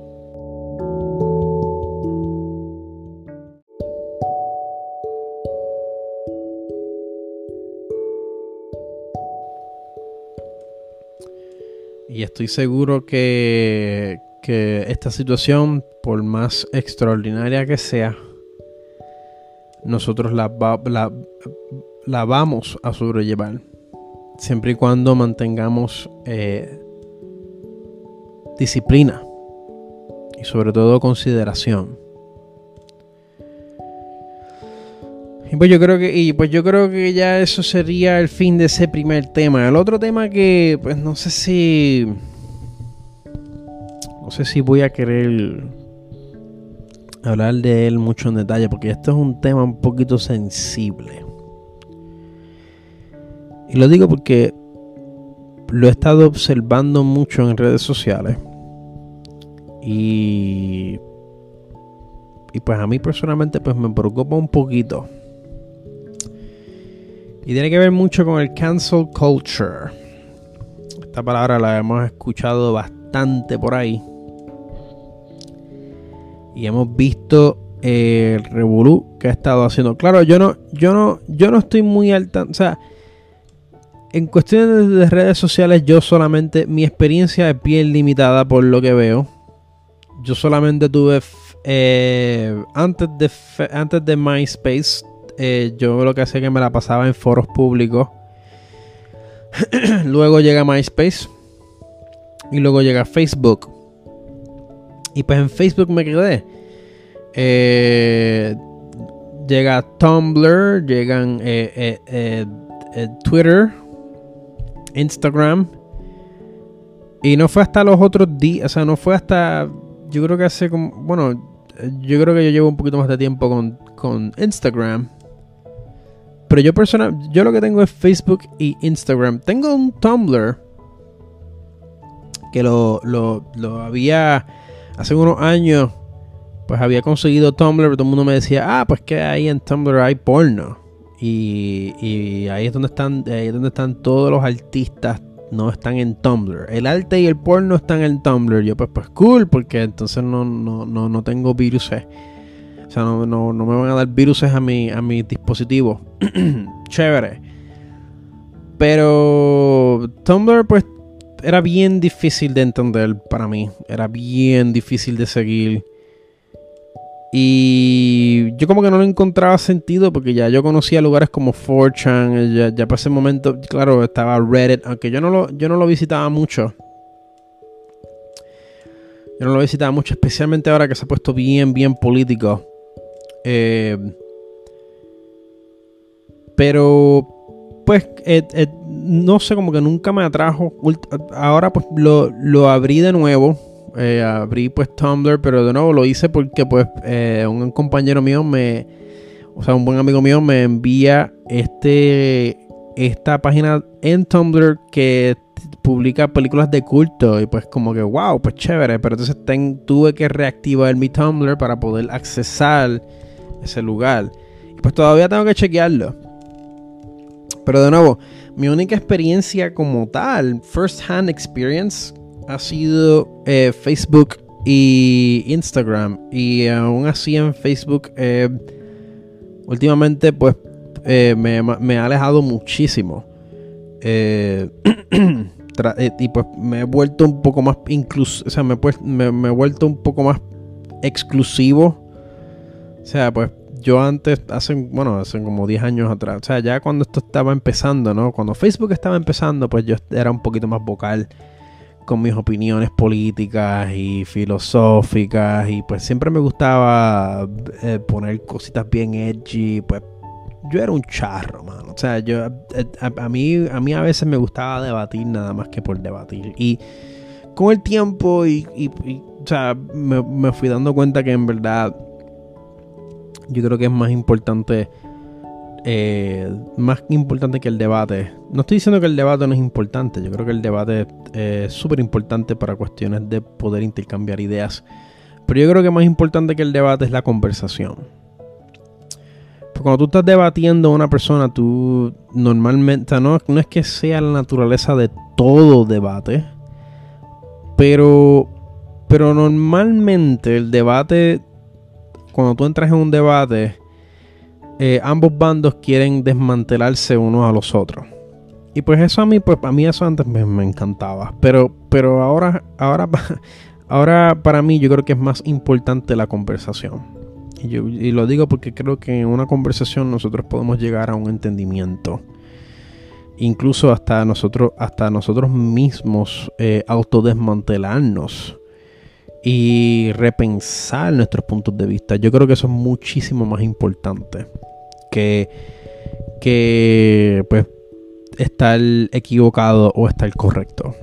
Y estoy seguro que, que esta situación, por más extraordinaria que sea, nosotros la, vamos a sobrellevar. Siempre y cuando mantengamos eh, disciplina y sobre todo consideración. Y pues yo creo que y pues yo creo que ya eso sería el fin de ese primer tema. El otro tema que pues no sé si no sé si voy a querer hablar de él mucho en detalle porque esto es un tema un poquito sensible. Y lo digo porque lo he estado observando mucho en redes sociales. Y y pues a mí personalmente pues me preocupa un poquito y tiene que ver mucho con el cancel culture. Esta palabra la hemos escuchado bastante por ahí. Y hemos visto el revolú que ha estado haciendo. Claro, yo no, yo no, yo no estoy muy alta. O sea, en cuestiones de redes sociales, yo solamente. Mi experiencia es bien limitada por lo que veo. Yo solamente tuve. Eh, antes, de, antes de MySpace, eh, yo lo que hacía que me la pasaba en foros públicos. *clears throat* luego llega MySpace. Y luego llega Facebook. Y pues en Facebook me quedé. Eh, llega Tumblr, llegan eh, Twitter, Instagram. Y no fue hasta los otros días, o sea, no fue hasta, yo creo que hace como, bueno, yo creo que yo llevo un poquito más de tiempo con, con Instagram. Pero yo personal, yo lo que tengo es Facebook y Instagram. Tengo un Tumblr que lo, lo, lo había hace unos años. Pues había conseguido Tumblr, pero todo el mundo me decía, ah, pues que ahí en Tumblr hay porno. Y, ahí es donde están, ahí es donde están todos los artistas, no están en Tumblr. El arte y el porno están en Tumblr. Yo pues pues cool, porque entonces no, no, no, no tengo virus. O sea, no, no, me van a dar virus a mi, a mi dispositivo. *clears throat* Chévere. Pero Tumblr, pues, era bien difícil de entender para mí. Era bien difícil de seguir. Y yo como que no lo encontraba sentido porque ya yo conocía lugares como 4chan, ya, para ese momento, claro, estaba Reddit, aunque yo no lo, yo no lo visitaba mucho. Yo no lo visitaba mucho, especialmente ahora que se ha puesto bien, bien político. Eh, pero, pues, eh, eh, no sé, como que nunca me atrajo. Ahora, pues, lo, abrí de nuevo. abrí, pues, Tumblr, pero de nuevo lo hice porque, pues, un compañero mío me... O sea, un buen amigo mío me envía este esta página en Tumblr que publica películas de culto y pues como que wow, pues chévere, pero entonces tuve que reactivar mi Tumblr para poder accesar ese lugar. Y pues todavía tengo que chequearlo. Pero de nuevo, mi única experiencia como tal, first hand experience, ha sido eh, Facebook y Instagram. Y aún así en Facebook, eh, últimamente pues eh, me, ha alejado muchísimo. *clears throat* y pues me he vuelto un poco más incluso, o sea, me, me he vuelto un poco más exclusivo o sea, pues yo antes, hace, bueno, hace como 10 años atrás, o sea, ya cuando esto estaba empezando, ¿no? Cuando Facebook estaba empezando, pues yo era un poquito más vocal con mis opiniones políticas y filosóficas y pues siempre me gustaba eh, poner cositas bien edgy, pues yo era un charro, mano. O sea, yo eh, a, mí a mí a veces me gustaba debatir nada más que por debatir y con el tiempo y, o sea, me, me fui dando cuenta que en verdad yo creo que es más importante eh, más importante que el debate. No estoy diciendo que el debate no es importante, yo creo que el debate es súper importante para cuestiones de poder intercambiar ideas. Pero yo creo que más importante que el debate es la conversación. Porque cuando tú estás debatiendo a una persona, tú normalmente, no, no es que sea la naturaleza de todo debate, pero, pero normalmente el debate cuando tú entras en un debate, eh, ambos bandos quieren desmantelarse unos a los otros. y pues eso a mí, pues a mí eso antes me, encantaba. Pero, pero ahora, ahora, *laughs* ahora para mí yo creo que es más importante la conversación. Y, lo digo porque creo que en una conversación nosotros podemos llegar a un entendimiento. Incluso hasta nosotros, hasta nosotros mismos eh, autodesmantelarnos y repensar nuestros puntos de vista. Yo creo que eso es muchísimo más importante que, que pues estar equivocado o estar correcto.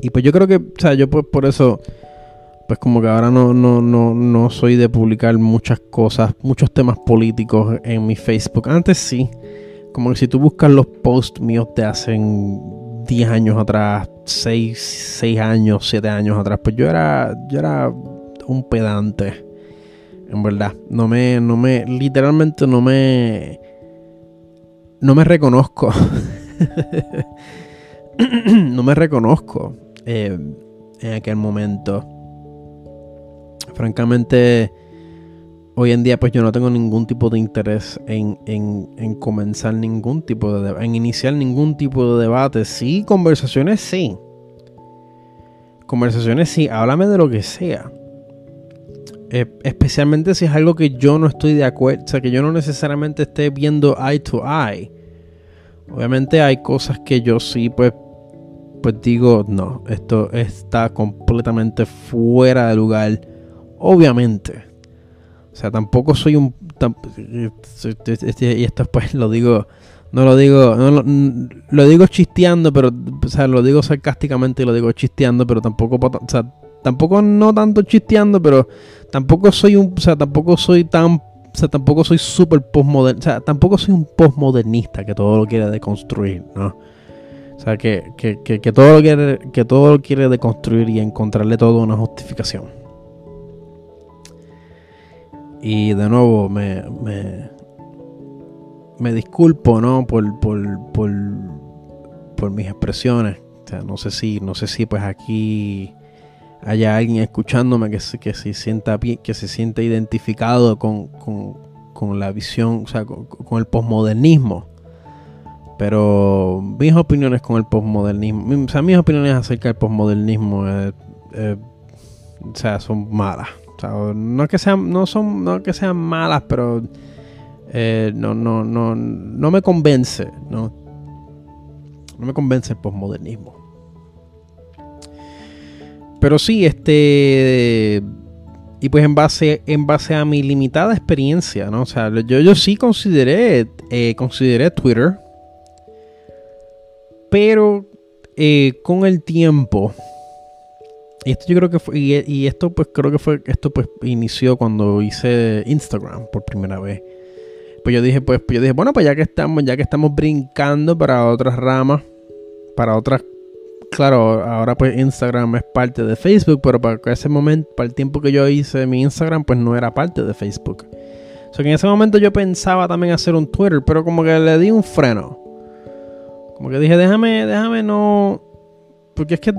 Y pues yo creo que, o sea, yo pues por eso, pues como que ahora no, no, no, no soy de publicar muchas cosas, muchos temas políticos en mi Facebook. Antes sí, como que si tú buscas los posts míos de hace 10 años atrás, 6, 6 años, 7 años atrás, pues yo era, yo era un pedante. En verdad, no me, no me, literalmente no me, no me reconozco. *laughs* no me reconozco eh, en aquel momento. Francamente, hoy en día pues yo no tengo ningún tipo de interés en, en, comenzar ningún tipo de en iniciar ningún tipo de debate. Sí, conversaciones sí. Conversaciones sí, háblame de lo que sea. Eh, especialmente si es algo que yo no estoy de acuerdo, o sea, que yo no necesariamente esté viendo eye to eye. Obviamente hay cosas que yo sí, pues, pues digo, no, esto está completamente fuera de lugar. Obviamente. O sea, tampoco soy un... y esto pues lo digo, no lo digo, no lo, lo, digo chisteando, pero, o sea, lo digo sarcásticamente y lo digo chisteando, pero tampoco, o sea, tampoco no tanto chisteando, pero tampoco soy un, o sea, tampoco soy tan, o sea, tampoco soy súper postmodernista, o sea, tampoco soy un postmodernista que todo lo quiere deconstruir, ¿no? O sea, que, que, que, todo lo que todo lo quiere deconstruir y encontrarle todo una justificación. Y de nuevo me, me, me disculpo, ¿no? Por, por, por, por mis expresiones. O sea, no sé si, no sé si pues aquí haya alguien escuchándome que, que se sienta que se sienta identificado con, la visión, o sea, con, el posmodernismo. Pero mis opiniones con el posmodernismo, o sea, mis opiniones acerca del posmodernismo, o sea, son malas. No que sean, no son, no que sean malas, pero eh, no, no, no, no me convence, no, no me convence el posmodernismo. Pero sí, este. Y pues en base, en base a mi limitada experiencia, ¿no? O sea, yo, yo sí consideré, eh, consideré Twitter. Pero eh, con el tiempo. Y esto yo creo que fue. Y, esto pues creo que fue. Esto pues inició cuando hice Instagram por primera vez. Pues yo dije, pues, yo dije, bueno, pues ya que estamos, ya que estamos brincando para otras ramas, para otras claro, ahora pues Instagram es parte de Facebook, pero para ese momento, para el tiempo que yo hice mi Instagram, pues no era parte de Facebook. O sea que en ese momento yo pensaba también hacer un Twitter, pero como que le di un freno. Como que dije, déjame, déjame no. Porque es que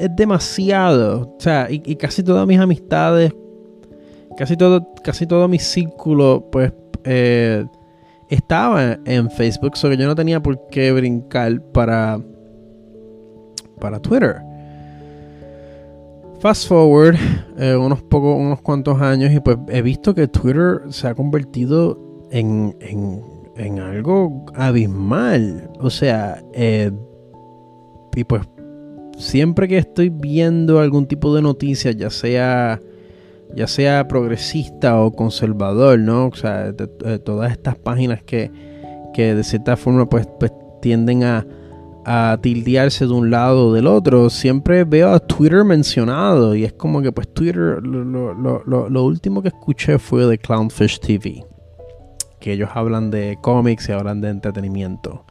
es, demasiado. O sea, y, casi todas mis amistades, casi todo, casi todo mi círculo, pues, eh, estaba en Facebook. O sea que yo no tenía por qué brincar para para Twitter. Fast forward eh, unos pocos, unos cuantos años y pues he visto que Twitter se ha convertido en, en, algo abismal. O sea, eh, y pues siempre que estoy viendo algún tipo de noticia, ya sea ya sea progresista o conservador, ¿no? O sea, todas estas páginas que, que de cierta forma pues, pues tienden a, a tildearse de un lado o del otro, siempre veo a Twitter mencionado y es como que pues Twitter, lo, último que escuché fue de Clownfish TV, que ellos hablan de cómics y hablan de entretenimiento.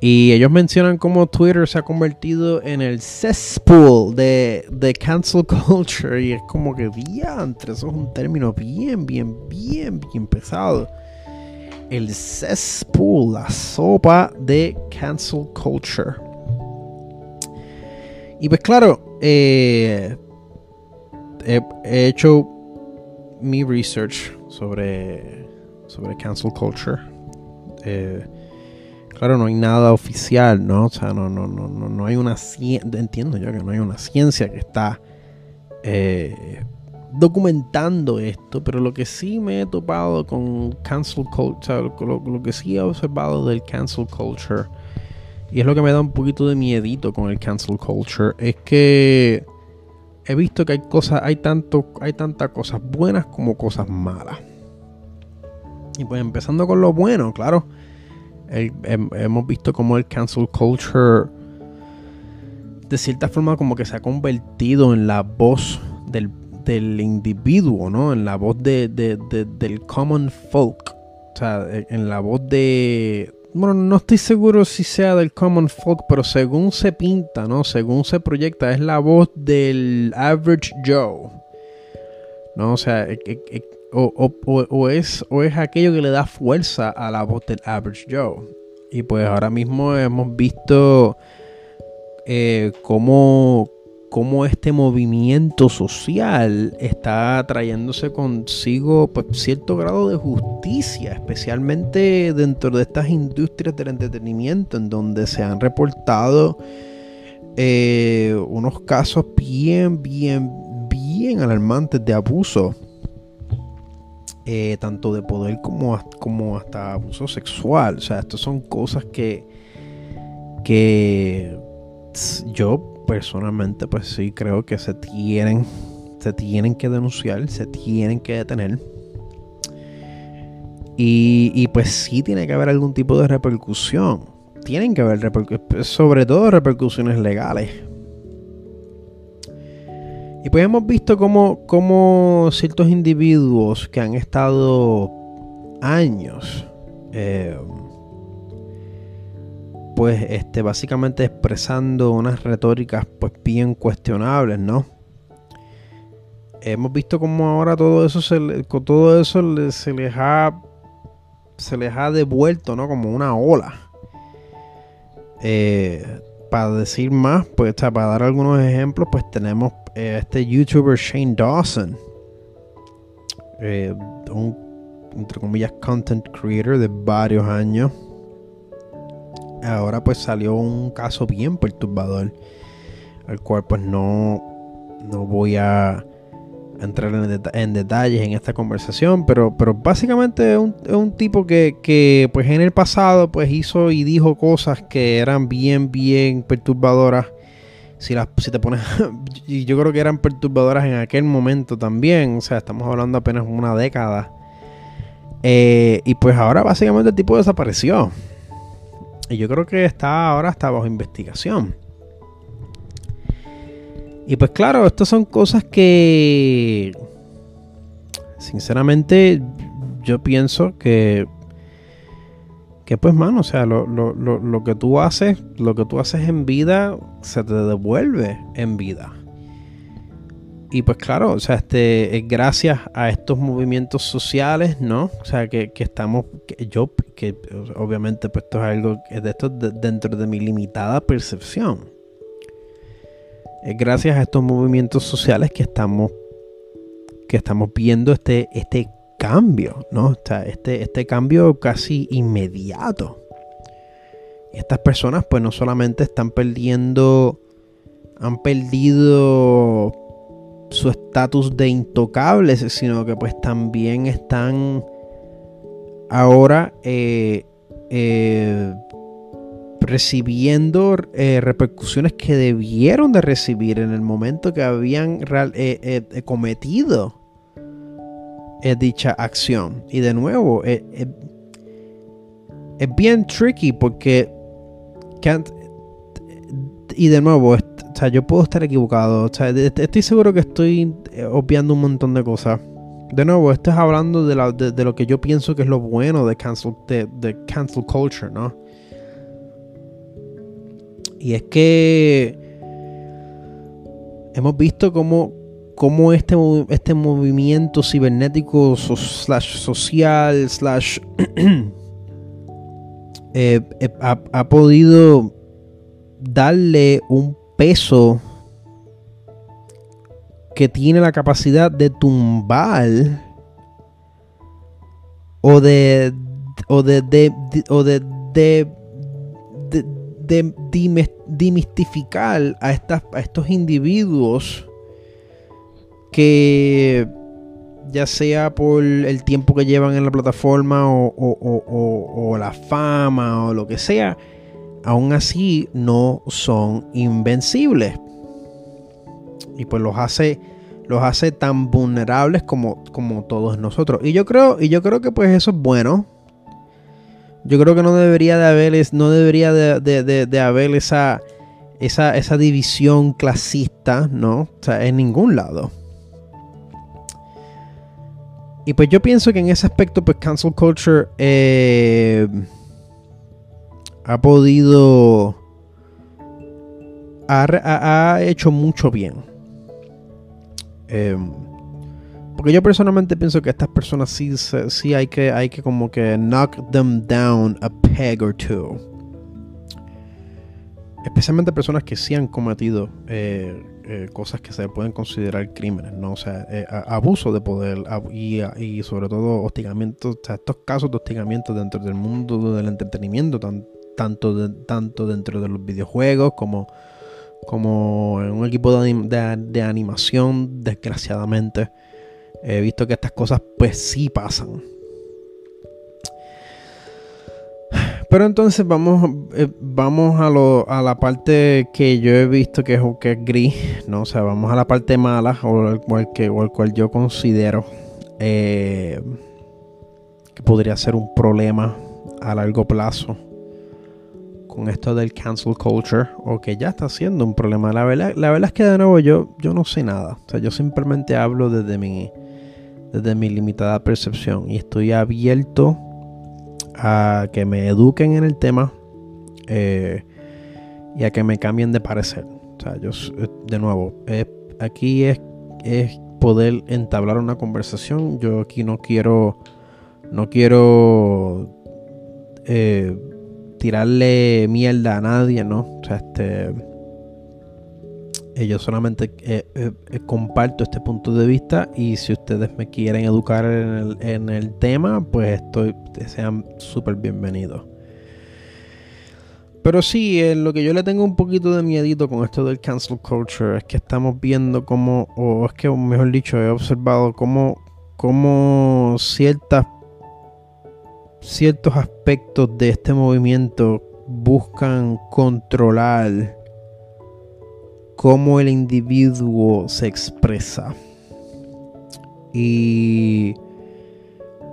Y ellos mencionan cómo Twitter se ha convertido en el cesspool de, de cancel *laughs* culture. Y es como que diantre, eso es un término bien, bien, bien, bien pesado el cesspool, la sopa de cancel culture. Y pues claro, eh, he, hecho mi research sobre, sobre cancel culture. Eh, Claro, no hay nada oficial, ¿no? O sea, no, no, no, no, no hay una ciencia, entiendo yo que no hay una ciencia que está eh, documentando esto, pero lo que sí me he topado con cancel culture, lo, lo, que sí he observado del cancel culture, y es lo que me da un poquito de miedito con el cancel culture, es que he visto que hay cosas, hay tanto, hay tantas cosas buenas como cosas malas. Y pues empezando con lo bueno, claro. Hemos visto como el cancel culture de cierta forma como que se ha convertido en la voz del, individuo, ¿no? En la voz de, del common folk. O sea, en la voz de, bueno, no estoy seguro si sea del common folk, pero según se pinta, ¿no? Según se proyecta, es la voz del average Joe. ¿No? O sea, e, e, e, o, es, o es aquello que le da fuerza a la voz del average Joe. Y pues ahora mismo hemos visto eh, cómo, cómo este movimiento social está trayéndose consigo pues, cierto grado de justicia, especialmente dentro de estas industrias del entretenimiento en donde se han reportado eh, unos casos bien, bien, bien alarmantes de abuso. Eh, tanto de poder como, como hasta abuso sexual. O sea, estas son cosas que, que yo personalmente pues sí creo que se tienen, se tienen que denunciar, se tienen que detener. Y, pues sí tiene que haber algún tipo de repercusión. Tienen que haber repercusiones, sobre todo repercusiones legales. Y pues hemos visto como, como ciertos individuos que han estado años eh, pues este, básicamente expresando unas retóricas pues bien cuestionables, ¿no? Hemos visto como ahora todo eso se todo eso se les ha se les ha devuelto, ¿no? Como una ola. Eh, para decir más, pues para dar algunos ejemplos, pues tenemos eh, este youtuber Shane Dawson, eh, un entre comillas content creator de varios años ahora pues salió un caso bien perturbador, al cual pues no, no voy a entrar en, detalles en esta conversación, pero, pero básicamente es un, tipo que, pues en el pasado pues hizo y dijo cosas que eran bien, bien perturbadoras. Si, las, si te pones, *laughs* y yo creo que eran perturbadoras en aquel momento también, o sea, estamos hablando apenas una década. Eh, y pues ahora básicamente el tipo desapareció. Y yo creo que está ahora está bajo investigación. Y pues claro, estas son cosas que sinceramente yo pienso que que pues mano, o sea, lo, lo, que tú haces, lo que tú haces en vida se te devuelve en vida. Y pues claro, o sea, este, es gracias a estos movimientos sociales, ¿no? O sea, que, estamos, yo, que obviamente pues esto es algo de esto dentro de mi limitada percepción. Es gracias a estos movimientos sociales que estamos, que estamos viendo este, este cambio, ¿no? O este, este cambio casi inmediato. Y estas personas pues no solamente están perdiendo, han perdido su estatus de intocables, sino que pues también están ahora eh, eh, recibiendo eh, repercusiones que debieron de recibir en el momento que habían cometido dicha acción. Y de nuevo, es bien tricky porque y de nuevo, o sea, yo puedo estar equivocado. O sea, estoy seguro que estoy eh, obviando un montón de cosas. De nuevo, esto es hablando de, lo que yo pienso que es lo bueno de cancel, de, cancel culture, ¿no? Y es que hemos visto cómo, cómo este, este movimiento cibernético slash social slash *clears throat* eh, eh, ha podido darle un peso que tiene la capacidad de tumbar o de o de, o de, de, dimistificar a, estas, a estos individuos que ya sea por el tiempo que llevan en la plataforma o, la fama o lo que sea, aún así no son invencibles. Y pues los hace, los hace tan vulnerables como, como todos nosotros. Y yo creo, y yo creo que pues eso es bueno. Yo creo que no debería de haber, no debería de, haber esa, esa, esa división clasista, ¿no? O sea, en ningún lado. Y pues yo pienso que en ese aspecto, pues cancel culture eh, ha podido, ha, hecho mucho bien. Em, porque yo personalmente pienso que estas personas sí, sí hay que, hay que como que knock them down a peg or two. Especialmente personas que sí han cometido eh, eh, cosas que se pueden considerar crímenes, ¿no? O sea, eh, abuso de poder y, sobre todo hostigamiento, estos casos de hostigamiento dentro del mundo del entretenimiento, tanto, dentro de los videojuegos como, como en un equipo de, animación, desgraciadamente. He visto que estas cosas pues sí pasan. Pero entonces vamos, eh, vamos a, lo, a la parte que yo he visto que es, que es gris, ¿no? O sea, vamos a la parte mala o el cual, que, o el cual yo considero eh, que podría ser un problema a largo plazo con esto del cancel culture o que ya está siendo un problema. La verdad, la verdad es que de nuevo yo, yo no sé nada. O sea, yo simplemente hablo desde mi, desde mi limitada percepción y estoy abierto a que me eduquen en el tema eh, y a que me cambien de parecer. O sea, yo, eh, de nuevo, aquí es, es poder entablar una conversación. Yo aquí no quiero, no quiero eh, tirarle mierda a nadie, ¿no? O sea, este yo solamente eh, eh, eh, comparto este punto de vista y si ustedes me quieren educar en el, tema, pues estoy, sean súper bienvenidos. Pero sí, lo que yo le tengo un poquito de miedito con esto del cancel culture es que estamos viendo como, o es que mejor dicho, he observado cómo, cómo ciertas, ciertos aspectos de este movimiento buscan controlar cómo el individuo se expresa. Y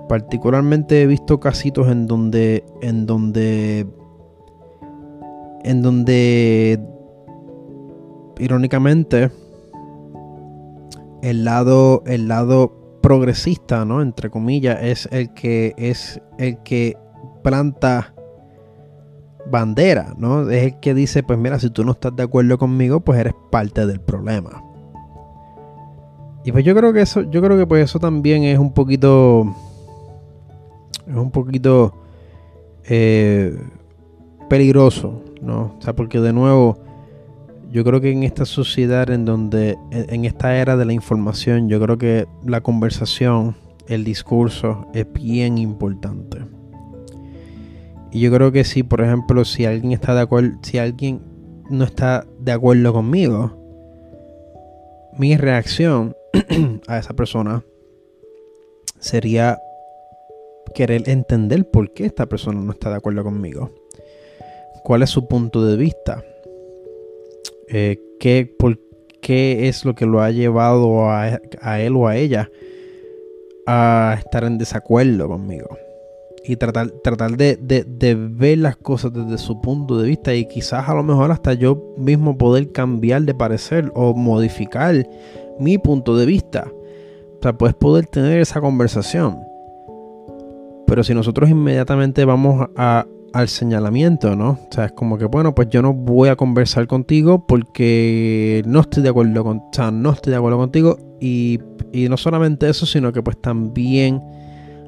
particularmente he visto casitos en donde en donde en donde irónicamente el lado el lado progresista, ¿no? entre comillas, es el que es el que planta bandera, ¿no? Es el que dice, pues mira, si tú no estás de acuerdo conmigo, pues eres parte del problema. Y pues yo creo que eso, yo creo que pues eso también es un poquito, es un poquito eh, peligroso, ¿no? O sea, porque de nuevo, yo creo que en esta sociedad en donde, en esta era de la información, yo creo que la conversación, el discurso es bien importante. Y yo creo que si, por ejemplo, si alguien está de acuerdo, si alguien no está de acuerdo conmigo, mi reacción *clears throat* a esa persona sería querer entender por qué esta persona no está de acuerdo conmigo. ¿Cuál es su punto de vista? Eh, ¿qué, ¿Por qué es lo que lo ha llevado a él o a ella a estar en desacuerdo conmigo? Y tratar, tratar de, ver las cosas desde su punto de vista y quizás a lo mejor hasta yo mismo poder cambiar de parecer o modificar mi punto de vista. O sea, puedes poder tener esa conversación. Pero si nosotros inmediatamente vamos a, al señalamiento, ¿no? O sea, es como que, bueno, pues yo no voy a conversar contigo porque no estoy de acuerdo con, no estoy de acuerdo contigo y, y no solamente eso, sino que pues también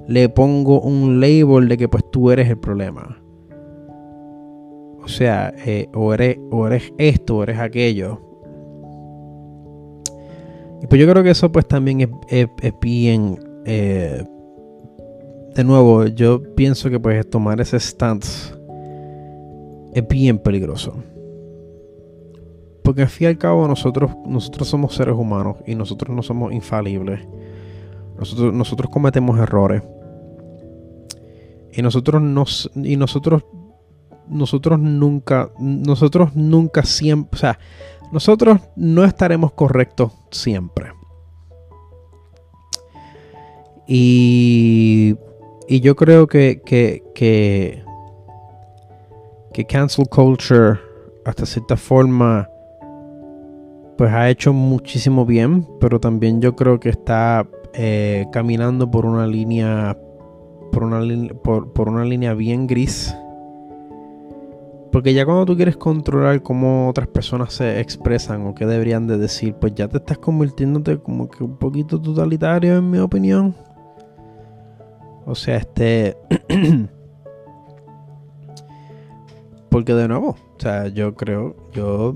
le pongo un label de que pues tú eres el problema. O sea, eh, o, eres, o eres esto, o eres aquello. Y pues yo creo que eso pues también es, bien... Eh, de nuevo, yo pienso que pues tomar ese stance es bien peligroso. Porque al fin y al cabo nosotros, nosotros somos seres humanos y nosotros no somos infalibles. Nosotros, nosotros cometemos errores. Y nosotros nos, y nosotros nosotros nunca nosotros nunca siempre, o sea, nosotros no estaremos correctos siempre. Y, y yo creo que, que, que, cancel culture hasta cierta forma pues ha hecho muchísimo bien, pero también yo creo que está eh, caminando por una línea por una, por, por una línea bien gris porque ya cuando tú quieres controlar cómo otras personas se expresan o qué deberían de decir, pues ya te estás convirtiéndote como que un poquito totalitario en mi opinión. O sea, este... *clears throat* Porque de nuevo, o sea, yo creo, yo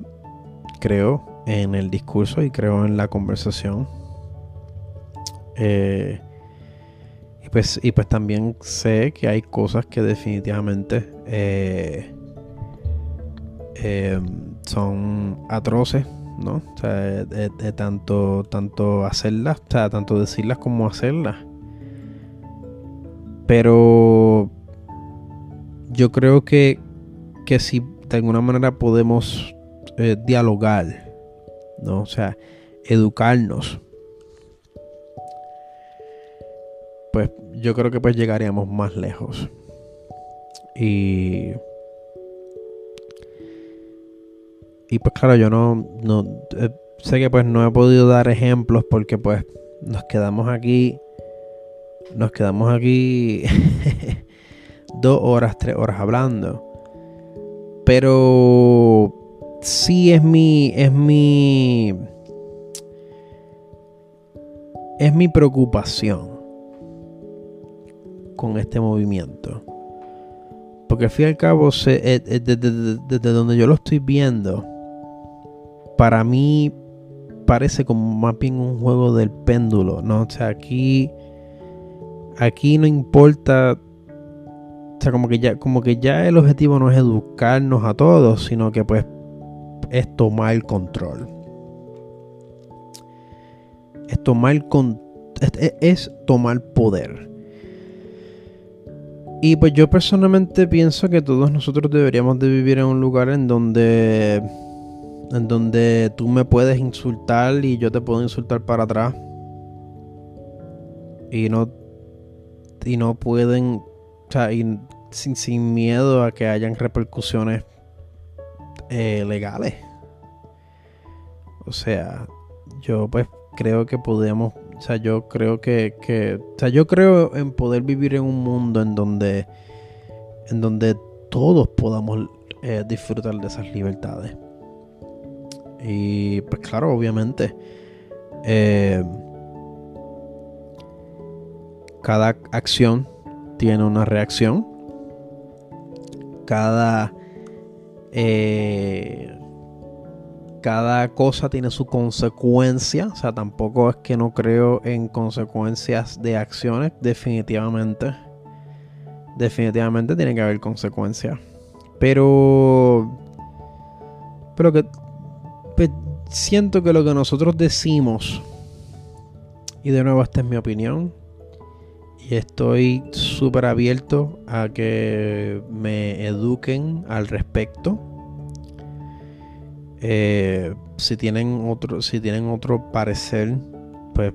creo en el discurso y creo en la conversación. Eh, pues, y pues también sé que hay cosas que definitivamente eh, Em, son atroces, ¿no? O sea, de, tanto, tanto hacerlas, o sea, tanto decirlas como hacerlas. Pero yo creo que, que si de alguna manera podemos eh, dialogar, ¿no? O sea, educarnos. Pues yo creo que pues llegaríamos más lejos. Y y pues claro, yo no, no eh, sé que pues no he podido dar ejemplos porque pues nos quedamos aquí, nos quedamos aquí *laughs* dos horas, tres horas hablando. Pero sí es mi, es mi, es mi preocupación con este movimiento. Porque al fin y al cabo, eh, eh, desde donde yo lo estoy viendo, para mí parece como más bien un juego del péndulo, ¿no? O sea, aquí, aquí no importa, o sea, como que ya, como que ya el objetivo no es educarnos a todos, sino que pues es tomar el control. Es tomar es tomar poder. Y pues yo personalmente pienso que todos nosotros deberíamos de vivir en un lugar en donde en donde tú me puedes insultar y yo te puedo insultar para atrás. Y no, y no pueden, o sea, sin, sin, miedo a que hayan repercusiones eh, legales. O sea, yo pues creo que podemos, o sea, yo creo que, o sea, yo creo en poder vivir en un mundo en donde, en donde todos podamos eh, disfrutar de esas libertades. Y pues claro, obviamente, eh, cada acción tiene una reacción. Cada, eh, cada cosa tiene su consecuencia. O sea, tampoco es que no creo en consecuencias de acciones. Definitivamente. Definitivamente tiene que haber consecuencias. Pero... Pero que pues, siento que lo que nosotros decimos, y de nuevo esta es mi opinión, y estoy súper abierto a que me eduquen al respecto. Eh, si tienen otro, si tienen otro parecer, pues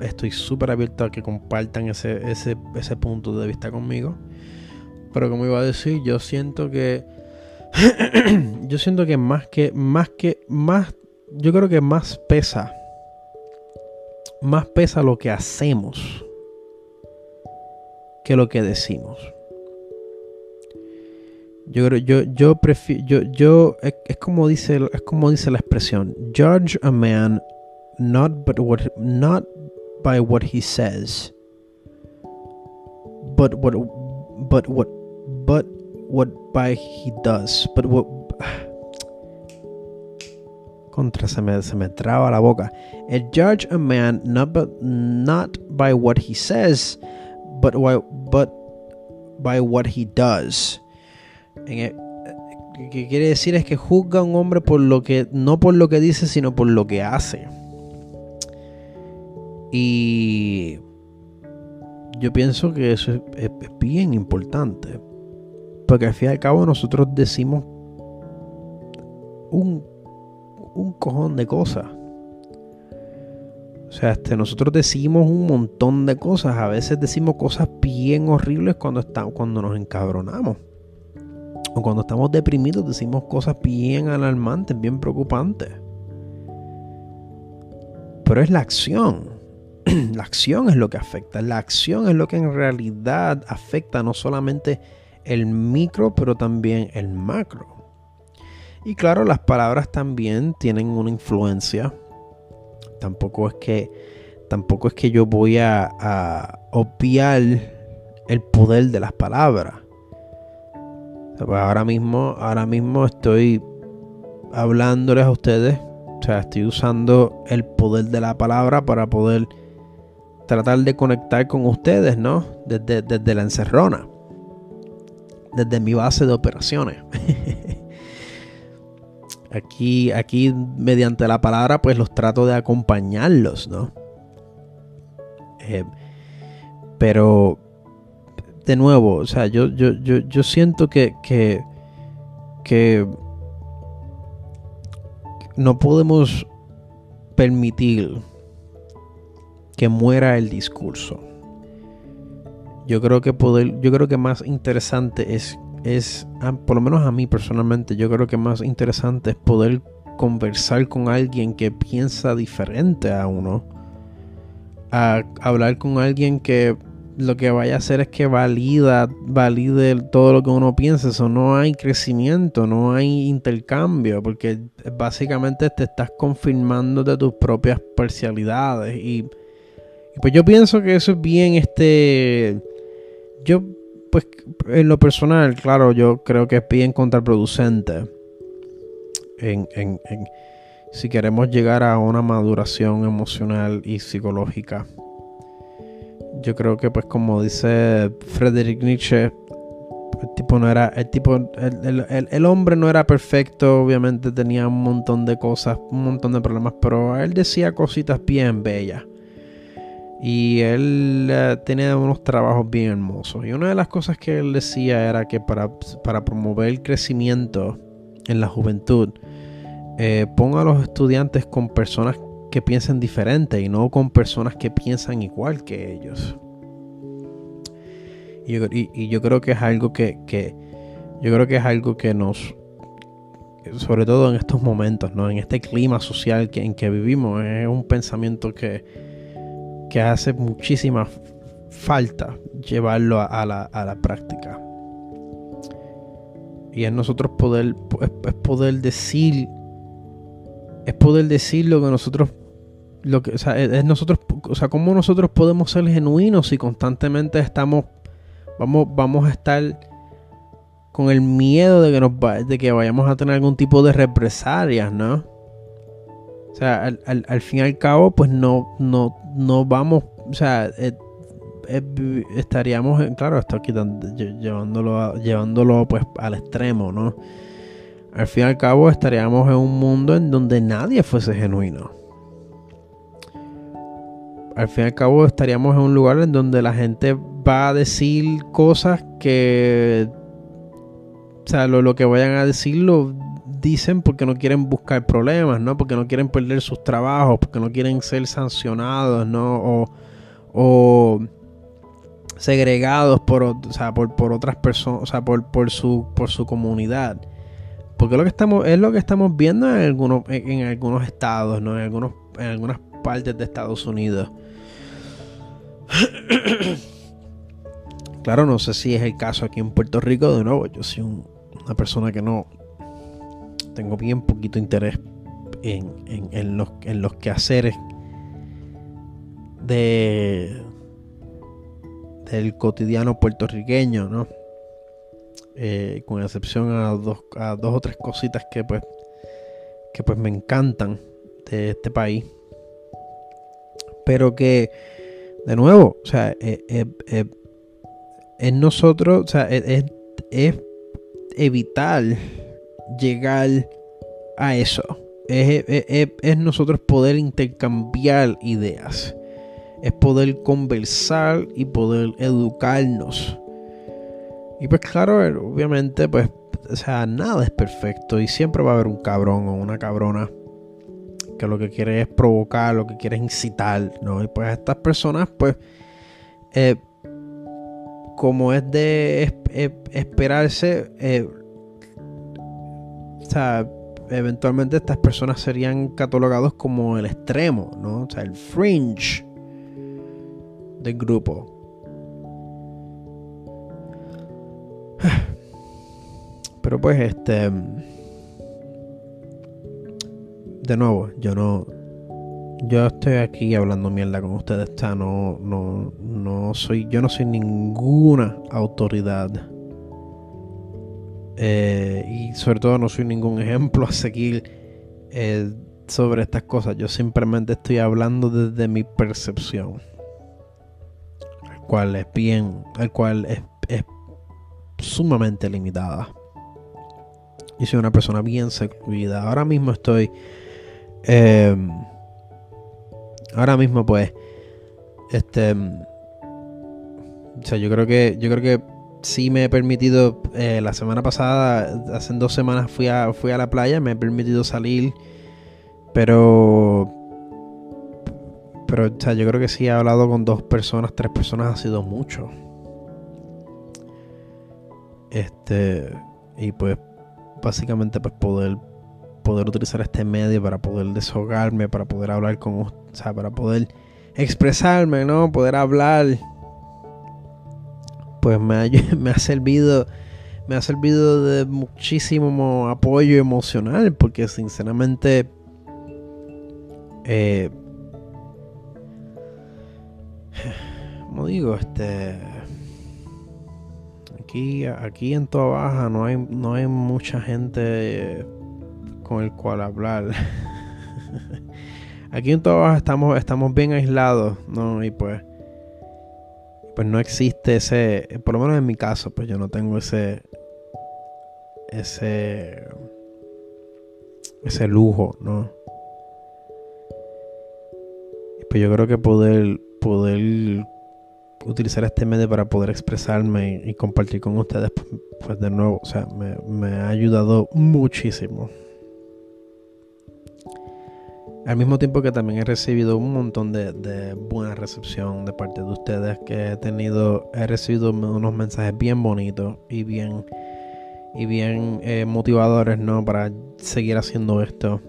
estoy súper abierto a que compartan ese, ese, ese punto de vista conmigo. Pero como iba a decir, yo siento que *clears throat* yo siento que más que, más que, más, yo creo que más pesa, más pesa lo que hacemos que lo que decimos. Yo creo, yo, yo prefiero, yo, yo, es, como dice, es como dice la expresión, judge a man not but what, not by what he says, but what, but what, but what by he does, but what *sighs* contra se me, se me traba la boca. And judge a man not but not by what he says, but why, but by what he does. En, e, que quiere decir es que juzga a un hombre por lo que, no por lo que dice, sino por lo que hace. Y yo pienso que eso es, bien importante. Porque al fin y al cabo nosotros decimos un, un cojón de cosas. O sea, este, nosotros decimos un montón de cosas. A veces decimos cosas bien horribles cuando, estamos, cuando nos encabronamos. O cuando estamos deprimidos decimos cosas bien alarmantes, bien preocupantes. Pero es la acción. *clears throat* la acción es lo que afecta. La acción es lo que en realidad afecta no solamente el micro, pero también el macro. Y claro, las palabras también tienen una influencia Tampoco es que, tampoco es que yo voy a, obviar el poder de las palabras. Pues ahora mismo, ahora mismo estoy hablándoles a ustedes. O sea, estoy usando el poder de la palabra para poder tratar de conectar con ustedes, ¿no? Desde, desde la encerrona. Desde mi base de operaciones. *laughs* Aquí, aquí mediante la palabra, pues los trato de acompañarlos, ¿no? Eh, pero, de nuevo, o sea, yo, yo, yo, yo siento que, que, que no podemos permitir que muera el discurso. Yo creo que poder, yo creo que más interesante es es, por lo menos a mí personalmente, yo creo que más interesante es poder conversar con alguien que piensa diferente a uno. A hablar con alguien que lo que vaya a hacer es que valida, valide todo lo que uno piensa. Eso no hay crecimiento, no hay intercambio, porque básicamente te estás confirmando de tus propias parcialidades. Y, pues yo pienso que eso es bien este. Yo pues en lo personal, claro, yo creo que es bien contraproducente. En, si queremos llegar a una maduración emocional y psicológica. Yo creo que pues como dice Friedrich Nietzsche, el tipo no era, el tipo, el, hombre no era perfecto, obviamente tenía un montón de cosas, un montón de problemas, pero él decía cositas bien bellas. Y él eh, tenía unos trabajos bien hermosos. Y una de las cosas que él decía era que para, promover el crecimiento en la juventud, eh, ponga a los estudiantes con personas que piensen diferente y no con personas que piensan igual que ellos. Y yo, creo que es algo que, yo creo que es algo que nos sobre todo en estos momentos, ¿no? En este clima social que, en que vivimos, es un pensamiento que, que hace muchísima falta llevarlo a, la, práctica. Y es nosotros poder, es, poder decir, es poder decir lo que nosotros, lo que, o sea, es, nosotros, o sea, cómo nosotros podemos ser genuinos si constantemente estamos, vamos, vamos a estar con el miedo de que nos de que vayamos a tener algún tipo de represalias, ¿no? O sea, al, al, al fin y al cabo, pues no, no, no vamos, o sea, eh, eh, estaríamos, claro, esto aquí llevándolo, llevándolo pues al extremo, ¿no? Al fin y al cabo estaríamos en un mundo en donde nadie fuese genuino. Al fin y al cabo estaríamos en un lugar en donde la gente va a decir cosas que, o sea, lo, lo que vayan a decirlo dicen porque no quieren buscar problemas, ¿no? Porque no quieren perder sus trabajos, porque no quieren ser sancionados, ¿no? O, segregados por, o sea, por, por, otras personas, o sea, por, por, su, por su comunidad. Porque lo que estamos, es lo que estamos viendo en algunos, en algunos estados, ¿no? En, algunos, en algunas partes de Estados Unidos. *coughs* claro, no sé si es el caso aquí en Puerto Rico, de nuevo, yo soy una persona que no, tengo bien poquito interés en, los, en los quehaceres de del cotidiano puertorriqueño, ¿no? Eh, con excepción a dos, a dos o tres cositas que pues que pues me encantan de este país pero que de nuevo o sea eh, eh, es nosotros o sea es, evitar llegar a eso. Es, es, nosotros poder intercambiar ideas. Es poder conversar y poder educarnos. Y pues claro, obviamente, pues, o sea, nada es perfecto. Y siempre va a haber un cabrón o una cabrona lo que quiere es provocar, lo que quiere es incitar, ¿no? Y pues estas personas, pues, eh, como es de esperarse, eh, o sea, eventualmente estas personas serían catalogados como el extremo, ¿no? O sea, el fringe del grupo. *sighs* Pero pues este de nuevo, yo no yo estoy aquí hablando mierda con ustedes, o no no no soy yo no soy ninguna autoridad eh, y sobre todo no soy ningún ejemplo a seguir eh, sobre estas cosas. Yo simplemente estoy hablando desde mi percepción. El cual es bien, el cual es, sumamente limitada. Y soy una persona bien secluida. Ahora mismo estoy. Em, ahora mismo, pues. Este. O sea, yo creo que. Yo creo que sí me he permitido, eh, la semana pasada, hace dos semanas fui a, fui a la playa, me he permitido salir, pero... Pero, o sea, yo creo que sí he hablado con dos personas, tres personas ha sido mucho. Este, y pues, básicamente, pues poder, poder utilizar este medio para poder deshogarme, para poder hablar con, o sea, para poder expresarme, ¿no? Poder hablar pues me ha, *laughs* me ha servido me ha servido de muchísimo apoyo emocional porque sinceramente eh, *sighs* como digo este aquí aquí en toda baja no hay no hay mucha gente con el cual hablar aquí en baja estamos estamos bien aislados no y pues pues no existe ese, por lo menos en mi caso, pues yo no tengo ese, ese, ese lujo, ¿no? pues yo creo que poder, poder utilizar este medio para poder expresarme y, compartir con ustedes, pues, pues de nuevo, o sea, me ha ayudado muchísimo. Al mismo tiempo que también he recibido un montón de, buena recepción de parte de ustedes, que he tenido, he recibido unos mensajes bien bonitos y bien, y bien eh, motivadores, ¿no? Para seguir haciendo esto.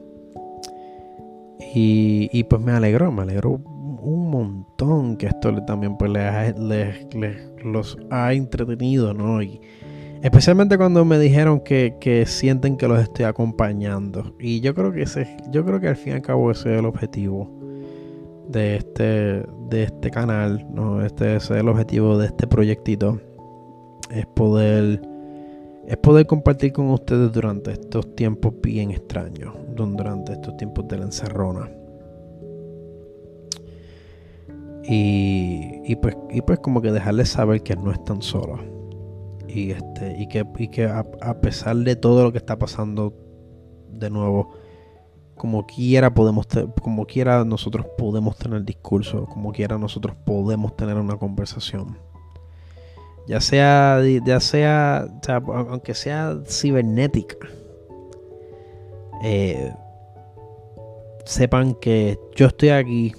Y, pues me alegro, me alegro un montón que esto también pues les, les, los ha entretenido, ¿no? Y, Especialmente cuando me dijeron que, sienten que los estoy acompañando. Y yo creo que ese, yo creo que al fin y al cabo ese es el objetivo de este, de este canal, ¿no? Este es el objetivo de este proyectito. Es poder, es poder compartir con ustedes durante estos tiempos bien extraños. Durante estos tiempos de la encerrona. Y, y, pues, y pues como que dejarles saber que no están solos y este y que, y que a, pesar de todo lo que está pasando de nuevo como quiera podemos como quiera nosotros podemos tener discurso como quiera nosotros podemos tener una conversación. Ya sea ya sea, aunque sea cibernética eh, sepan que yo estoy aquí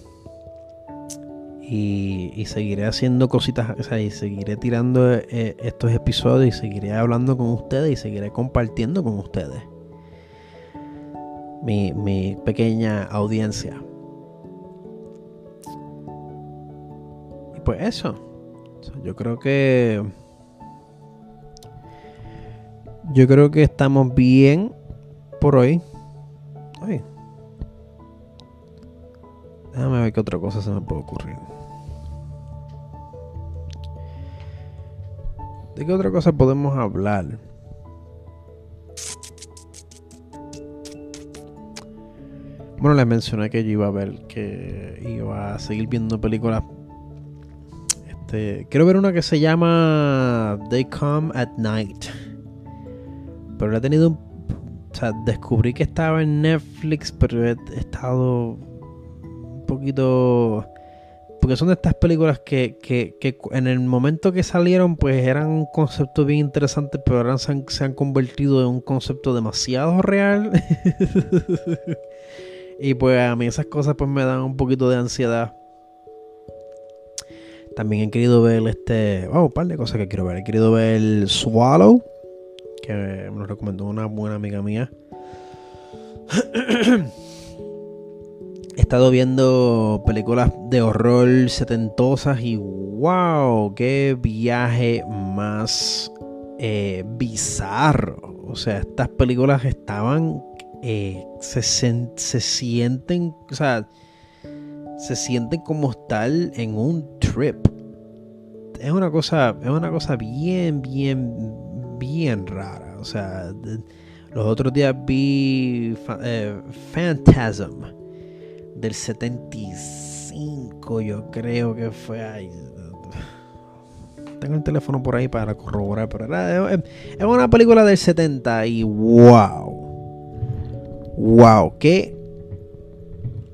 y, seguiré haciendo cositas, o sea, y seguiré tirando eh, estos episodios y seguiré hablando con ustedes y seguiré compartiendo con ustedes mi, pequeña audiencia. Y pues eso, yo creo que yo creo que estamos bien por hoy. Déjame ver qué otra cosa se me puede ocurrir. ¿De qué otra cosa podemos hablar? Bueno, les mencioné que yo iba a ver que iba a seguir viendo películas. Este, quiero ver una que se llama They Come at Night. Pero he tenido sea, descubrí que estaba en Netflix, pero he estado un poquito porque son de estas películas que, que, que, en el momento que salieron, pues eran un concepto bien interesante, pero ahora se han, se han convertido en un concepto demasiado real. *laughs* y pues a mí esas cosas pues me dan un poquito de ansiedad. También he querido ver este. Oh, un par de cosas que quiero ver. He querido ver Swallow, que me lo recomendó una buena amiga mía. *clears throat* he estado viendo películas de horror setentosas y wow, qué viaje más eh, bizarro. O sea, estas películas estaban, eh, se, se, sienten, o sea, se sienten como tal en un trip. Es una cosa, es una cosa bien, bien, bien rara. O sea, los otros días vi eh, Phantasm del 75, yo creo que fue ahí. *sighs* Tengo el teléfono por ahí para corroborar, pero era, es una película del 70 y wow. Wow, qué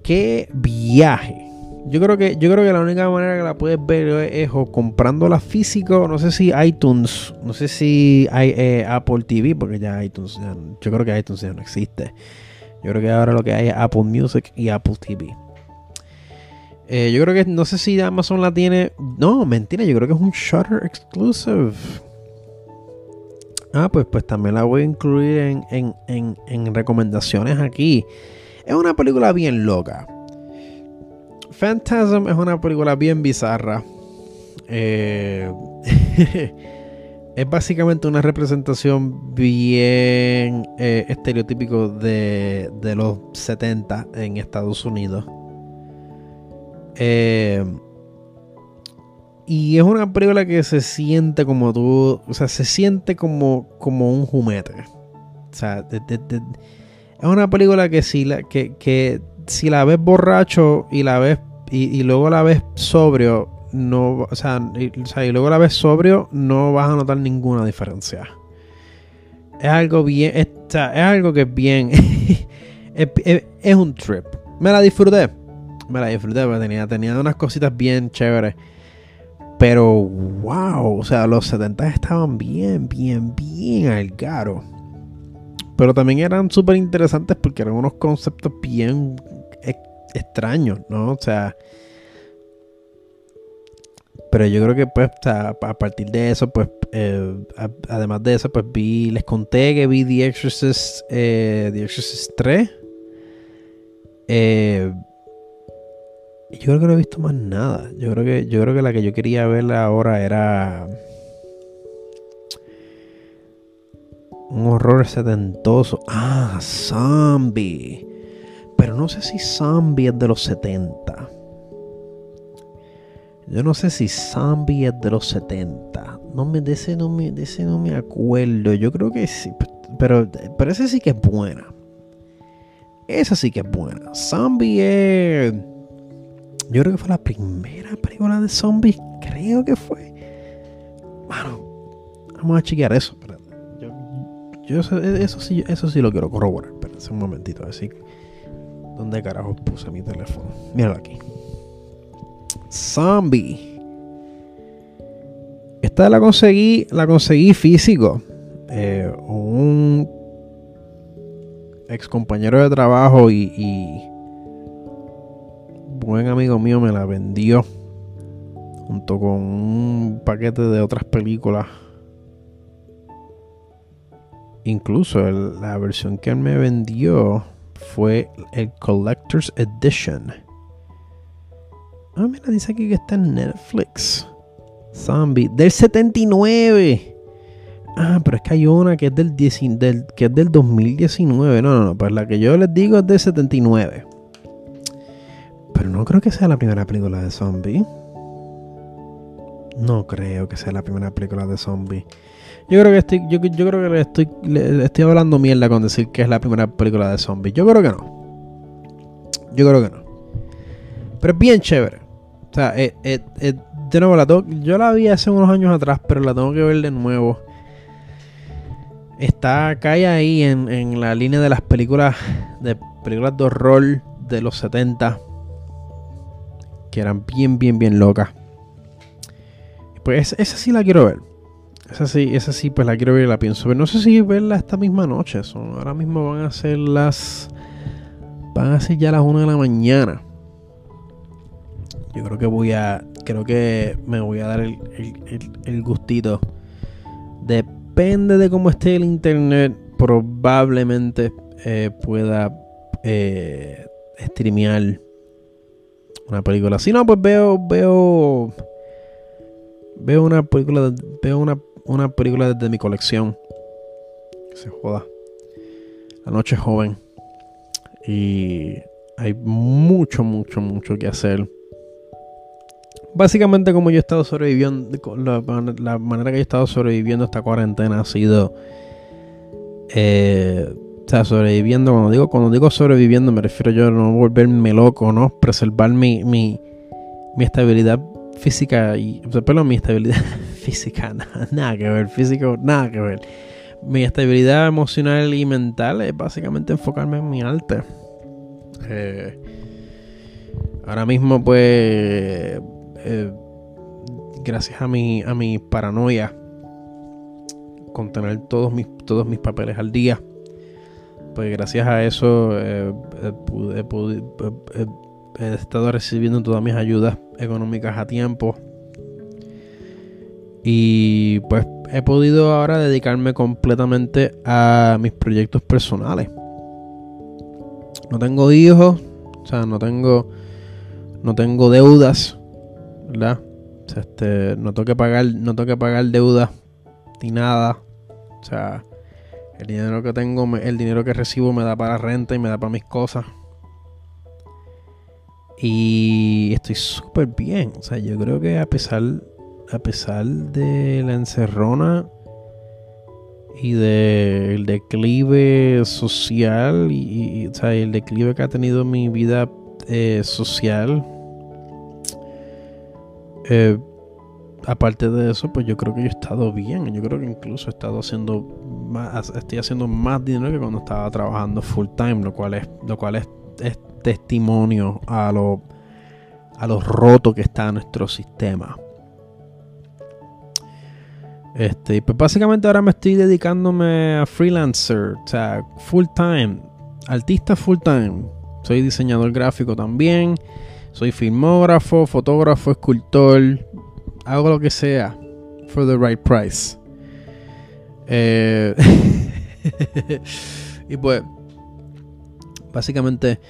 qué viaje. Yo creo que yo creo que la única manera que la puedes ver es, o comprándola físico, no sé si iTunes, no sé si hay eh, Apple TV porque ya iTunes yo creo que iTunes ya no existe. Yo creo que ahora lo que hay es Apple Music y Apple TV. Eh, yo creo que no sé si Amazon la tiene. No, mentira, yo creo que es un Shutter exclusive. Ah, pues, pues también la voy a incluir en, recomendaciones aquí. Es una película bien loca. Phantasm es una película bien bizarra. Eh, *laughs* *laughs* es básicamente una representación bien eh, estereotípico de, los 70 en Estados Unidos. Eh, y es una película que se siente como tú, o sea, se siente como, como un jumete. O sea, es una película que si la, que, si la ves borracho y la ves y luego la ves sobrio, no, o sea, y, luego la ves sobrio, no vas a notar ninguna diferencia. Es algo bien, es, algo que es bien, *laughs* es, un trip. Me la disfruté, me la disfruté porque tenía, tenía unas cositas bien chéveres. Pero wow, o sea, los 70 estaban bien, bien, bien al caro. Pero también eran súper interesantes porque eran unos conceptos bien extraños, ¿no? O sea, pero yo creo que pues a, partir de eso, pues eh, además de eso, pues vi, les conté que vi The Exorcist, eh, The Exorcist 3. Eh, yo creo que no he visto más nada. Yo creo que, yo creo que la que yo quería ver ahora era un horror setentoso. Ah, Zombie. Pero no sé si Zombie es de los 70. Yo no sé si Zombie es de los 70. No me, de, ese no me, no me acuerdo. Yo creo que sí. Pero, pero ese sí que es buena. Esa sí que es buena. Zombie es. Yo creo que fue la primera película de zombies. Creo que fue. Bueno, vamos a chequear eso. Yo, eso, sí, eso sí lo quiero corroborar. Espérense un momentito. A ver si. ¿Dónde carajo puse mi teléfono? Míralo aquí. Zombie. Esta la conseguí, la conseguí físico. Eh, un ex compañero de trabajo y, y, buen amigo mío me la vendió junto con un paquete de otras películas. Incluso la versión que él me vendió fue el Collector's Edition. Ah, mira, dice aquí que está en Netflix. Zombie. Del 79. Ah, pero es que hay una que es del, que es del 2019. No, no, no. Pues la que yo les digo es del 79. Pero no creo que sea la primera película de zombie. No creo que sea la primera película de zombie. Yo creo que estoy, yo, creo que le estoy, estoy hablando mierda con decir que es la primera película de zombie. Yo creo que no. Yo creo que no. Pero es bien chévere. O sea, de nuevo, la yo la vi hace unos años atrás, pero la tengo que ver de nuevo. está cae ahí en, en, la línea de las películas de películas de horror de los 70 que eran bien bien bien locas. Pues esa sí la quiero ver. Esa sí esa sí pues la quiero ver y la pienso ver. No sé si verla esta misma noche son, ahora mismo van a ser las van a ser ya las 1 de la mañana yo creo que voy a creo que me voy a dar el, el, el gustito depende de cómo esté el internet probablemente eh, pueda eh, streamear una película. Si no, pues veo, veo, veo una película, veo una, una película desde mi colección. Que se joda. La noche joven. Y hay mucho, mucho, mucho que hacer. Básicamente como yo he estado sobreviviendo, la, manera que he estado sobreviviendo esta cuarentena ha sido... Eh, o sea, sobreviviendo, cuando digo, cuando digo sobreviviendo me refiero yo a no volverme loco, ¿no? Preservar mi, mi, estabilidad física y, o sea, perdón, mi estabilidad *laughs* física, *laughs* nada, nada, que ver, físico, nada que ver. Mi estabilidad emocional y mental es básicamente enfocarme en mi arte. Eh, ahora mismo, pues, eh, gracias a mi, a mi paranoia, con tener todos mis, todos mis papeles al día, pues gracias a eso eh, he, estado recibiendo todas mis ayudas económicas a tiempo. Y pues he podido ahora dedicarme completamente a mis proyectos personales. No tengo hijos, o sea, no tengo no tengo deudas, ¿verdad? este, no tengo que pagar, no pagar deudas ni nada. O sea, el dinero que tengo, el dinero que recibo me da para renta y me da para mis cosas. Y estoy súper bien. O sea, yo creo que a pesar, a pesar de la encerrona y del declive social y, o sea, el declive que ha tenido mi vida eh, social, eh, aparte de eso, pues yo creo que yo he estado bien. Yo creo que incluso he estado haciendo más, estoy haciendo más dinero que cuando estaba trabajando full time, lo cual es, lo cual es, testimonio a lo, a roto que está nuestro sistema. Este, pues básicamente ahora me estoy dedicándome a freelancer, o sea, full time, artista full time. Soy diseñador gráfico también, soy filmógrafo, fotógrafo, escultor, hago lo que sea for the right price. Eh, *laughs* y pues, básicamente,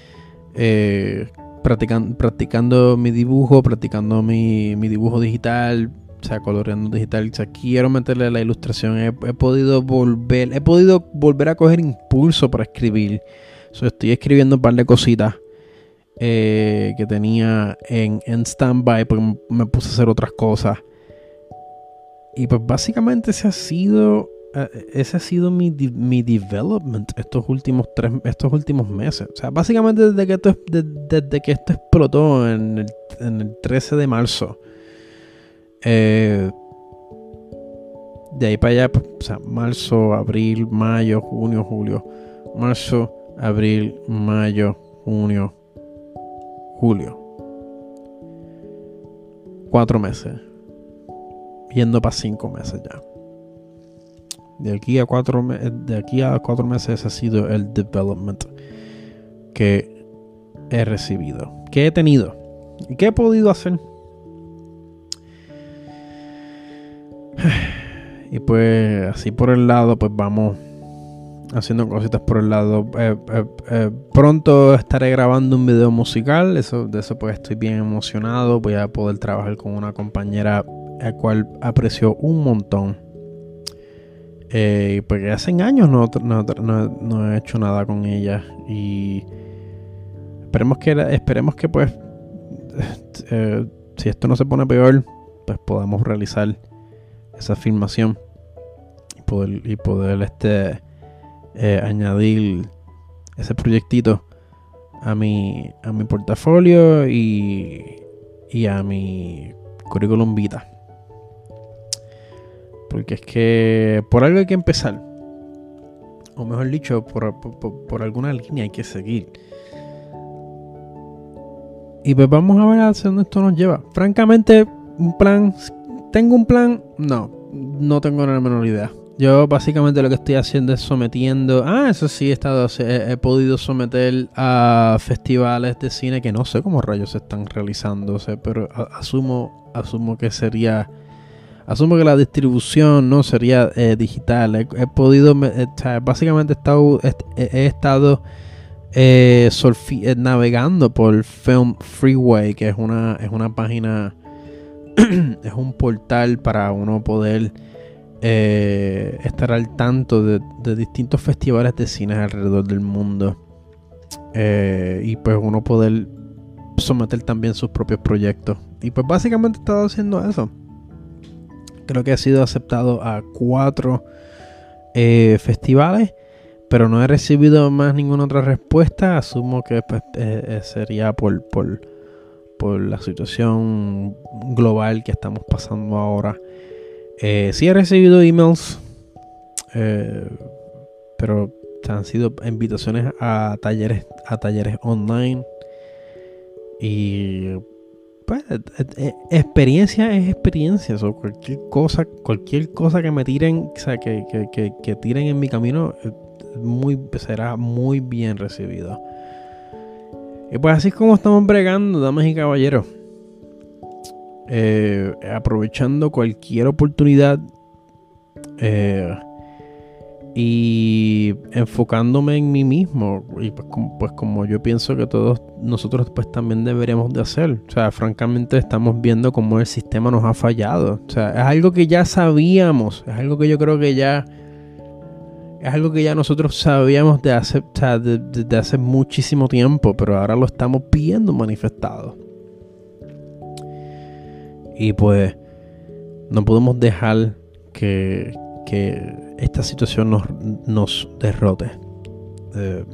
eh, practicando mi dibujo, practicando mi, dibujo digital, o sea, coloreando digital. O sea, quiero meterle la ilustración. He, podido volver, he podido volver a coger impulso para escribir. estoy escribiendo un par de cositas eh, que tenía en, en stand-by porque me puse a hacer otras cosas. Y pues básicamente ese ha sido, eh, ese ha sido mi, mi development estos últimos, tres, estos últimos meses. O sea, básicamente desde que esto, desde, que esto explotó en el, en el 13 de marzo. Eh, de ahí para allá, pues, o sea, marzo, abril, mayo, junio, julio. Marzo, abril, mayo, junio, julio. Cuatro meses. Yendo para cinco meses ya. De aquí a cuatro, de aquí a cuatro meses ha sido el development que he recibido. Que he tenido. ¿Y he podido hacer? *sighs* Y pues así por el lado, pues vamos haciendo cositas por el lado. Eh, eh, eh, pronto estaré grabando un video musical, eso, de eso pues estoy bien emocionado. Voy a poder trabajar con una compañera a cual aprecio un montón. porque hace años no, no, he hecho nada con ella. Y esperemos que, esperemos que pues, si esto no se pone peor, pues podamos realizar esa filmación y poder, y poder este eh, añadir ese proyectito a mi, a mi portafolio y, y a mi currículum vita. Porque es que por algo hay que empezar. o mejor dicho, por, por, alguna línea hay que seguir. Y pues vamos a ver hacia dónde esto nos lleva. Francamente, un plan. ¿Tengo un plan? No, no tengo la menor idea. Yo básicamente lo que estoy haciendo es sometiendo. Ah, eso sí, he estado. He, podido someter a festivales de cine que no sé cómo rayos están realizándose, pero asumo, asumo que sería Asumo que la distribución no sería eh, digital. He, podido, eh, básicamente he estado, he, estado eh, navegando por Film Freeway, que es una, es una página, *clears throat* es un portal para uno poder estar al tanto de, distintos festivales de cine alrededor del mundo. y pues uno poder someter también sus propios proyectos. Y pues básicamente he estado haciendo eso. Creo que ha sido aceptado a cuatro eh, festivales, pero no he recibido más ninguna otra respuesta. Asumo que pues, eh, eh, sería por, por, la situación global que estamos pasando ahora. Sí he recibido emails, pero han sido invitaciones a talleres, a talleres online. Y pues, eh, eh, eh, experiencia es experiencia. O cualquier cosa, cualquier cosa que me tiren, o sea, que, tiren en mi camino, muy, será muy bien recibido. Y pues así es como estamos bregando, damas y caballeros. Aprovechando cualquier oportunidad. Eh, y enfocándome en mí mismo. Y pues como, pues como, yo pienso que todos nosotros pues también deberíamos de hacer. O sea francamente estamos viendo cómo el sistema nos ha fallado. O sea es algo que ya sabíamos. Es algo que yo creo que ya es algo que ya nosotros sabíamos de hace, de, hace muchísimo tiempo pero ahora lo estamos viendo manifestado y pues no podemos dejar que, que esta situación nos, nos derrote. Eh,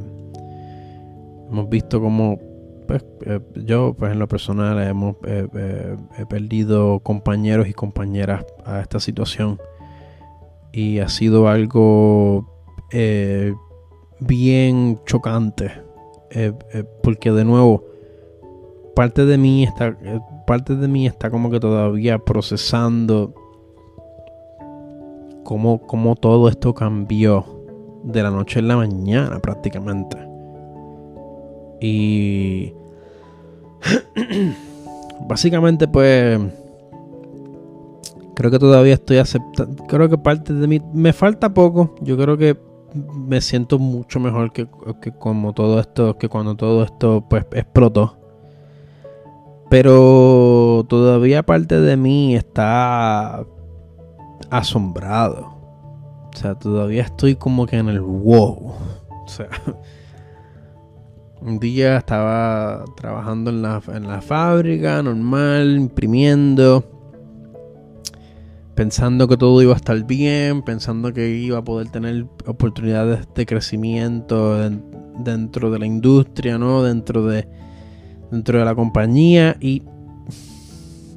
hemos visto como pues, eh, yo, pues en lo personal, hemos eh, he perdido compañeros y compañeras a esta situación y ha sido algo bien chocante porque de nuevo parte de mí está parte de mí está como que todavía procesando cómo, todo esto cambió de la noche a la mañana prácticamente. Y *clears throat* básicamente pues creo que todavía estoy aceptando, creo que parte de mí me falta poco, yo creo que me siento mucho mejor que, que como todo esto, que cuando todo esto pues explotó. Pero todavía parte de mí está asombrado. O sea, todavía estoy como que en el wow. O sea, un día estaba trabajando en la, en la fábrica, normal, imprimiendo, pensando que todo iba a estar bien, pensando que iba a poder tener oportunidades de crecimiento dentro de la industria, ¿no? Dentro de, dentro de la compañía y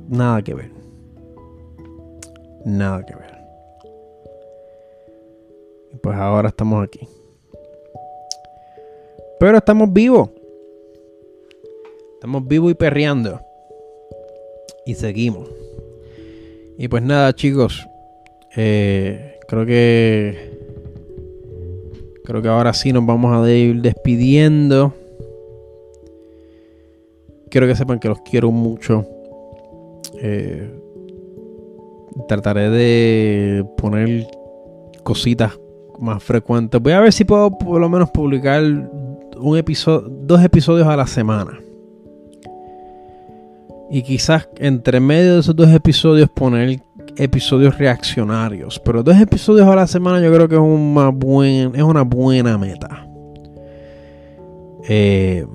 nada que ver nada que ver. Pues ahora estamos aquí. Pero estamos vivos. Estamos vivos y perreando. Y seguimos. Y pues nada, chicos. Eh, creo que. Creo que ahora sí nos vamos a ir despidiendo. Quiero que sepan que los quiero mucho. Eh, trataré de poner cositas más frecuentes. Voy a ver si puedo por lo menos publicar un episodio, dos episodios a la semana. Y quizás entre medio de esos dos episodios poner episodios reaccionarios. Pero dos episodios a la semana yo creo que es una, buen, es una buena meta. Eh,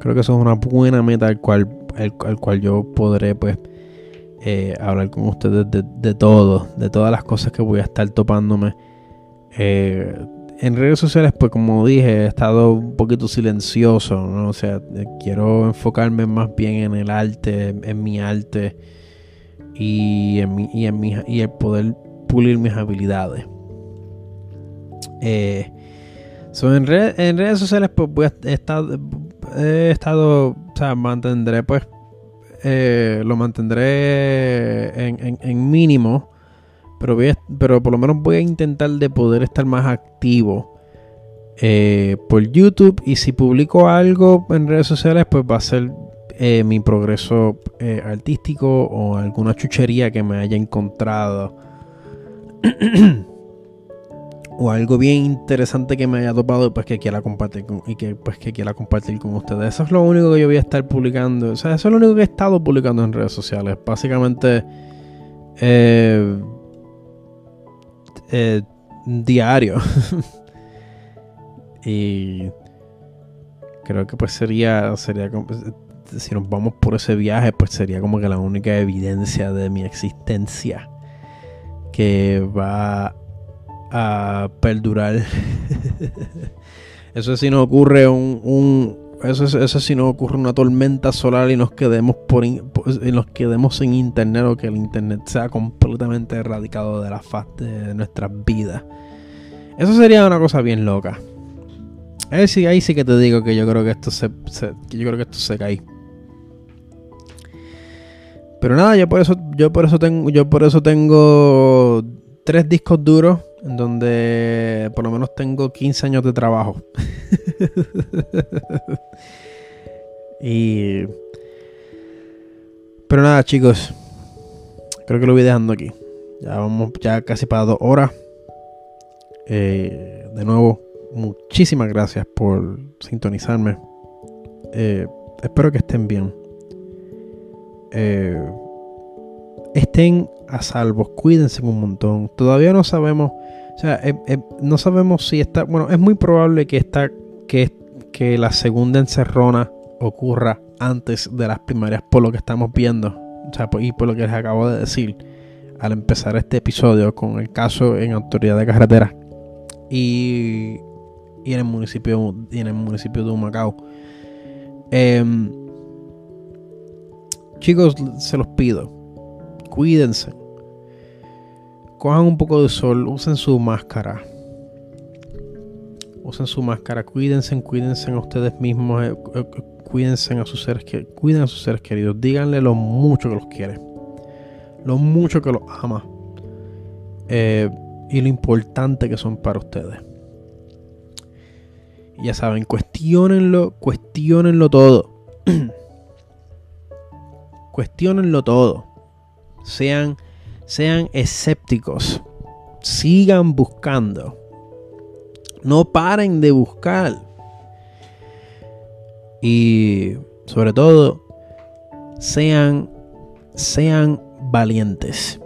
creo que eso es una buena meta al cual, al cual yo podré pues eh, hablar con ustedes de, todo, de todas las cosas que voy a estar topándome. Eh, en redes sociales, pues como dije, he estado un poquito silencioso, ¿no? O sea, eh, quiero enfocarme más bien en el arte, en, mi arte y en, mi, y en mi, y el poder pulir mis habilidades. Eh, en, redes sociales, pues he estado, he estado, o sea, mantendré, pues, eh, lo mantendré en, mínimo, pero, pero por lo menos voy a intentar de poder estar más activo eh, por YouTube y si publico algo en redes sociales, pues va a ser eh, mi progreso artístico o alguna chuchería que me haya encontrado. *clears throat* o algo bien interesante que me haya topado pues que quiera compartir y que pues que quiera compartir con ustedes. Eso es lo único que yo voy a estar publicando. O sea, eso es lo único que he estado publicando en redes sociales. Básicamente eh, eh, diario. *laughs* y creo que pues sería sería si nos vamos por ese viaje pues sería como que la única evidencia de mi existencia que va a perdurar. *laughs* eso si no ocurre un, eso, eso si no ocurre una tormenta solar y nos quedemos por, y nos quedemos sin internet o que el internet sea completamente erradicado de la faz de nuestras vidas. Eso sería una cosa bien loca. Ahí sí, ahí sí que te digo que yo creo que esto se, yo creo que esto se cae. Pero nada, yo por eso yo por eso tengo yo por eso tengo tres discos duros donde por lo menos tengo 15 años de trabajo. *laughs* y... Pero nada, chicos. Creo que lo voy dejando aquí. Ya vamos, ya casi para dos horas. Eh, de nuevo, muchísimas gracias por sintonizarme. Eh, espero que estén bien. Eh, estén a salvo, cuídense un montón. Todavía no sabemos, sea, eh, eh, no sabemos si está, bueno, es muy probable que esta, que, que la segunda encerrona ocurra antes de las primarias, por lo que estamos viendo, o sea, y por lo que les acabo de decir al empezar este episodio con el caso en autoridad de carretera y, y en el municipio y en el municipio de Humacao. Em, chicos, se los pido cuídense. Cojan un poco de sol, usen su máscara. Usen su máscara, cuídense, cuídense a ustedes mismos, eh, eh, cuídense a sus seres que cuiden a sus seres queridos, díganle lo mucho que los quiere, lo mucho que los ama eh, y lo importante que son para ustedes. Y ya saben, cuestionenlo, cuestionenlo todo. *clears throat* cuestionenlo todo sean, sean escépticos, sigan buscando, no paren de buscar. Y sobre todo, sean, sean valientes.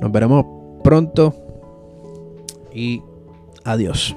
Nos veremos pronto y adiós.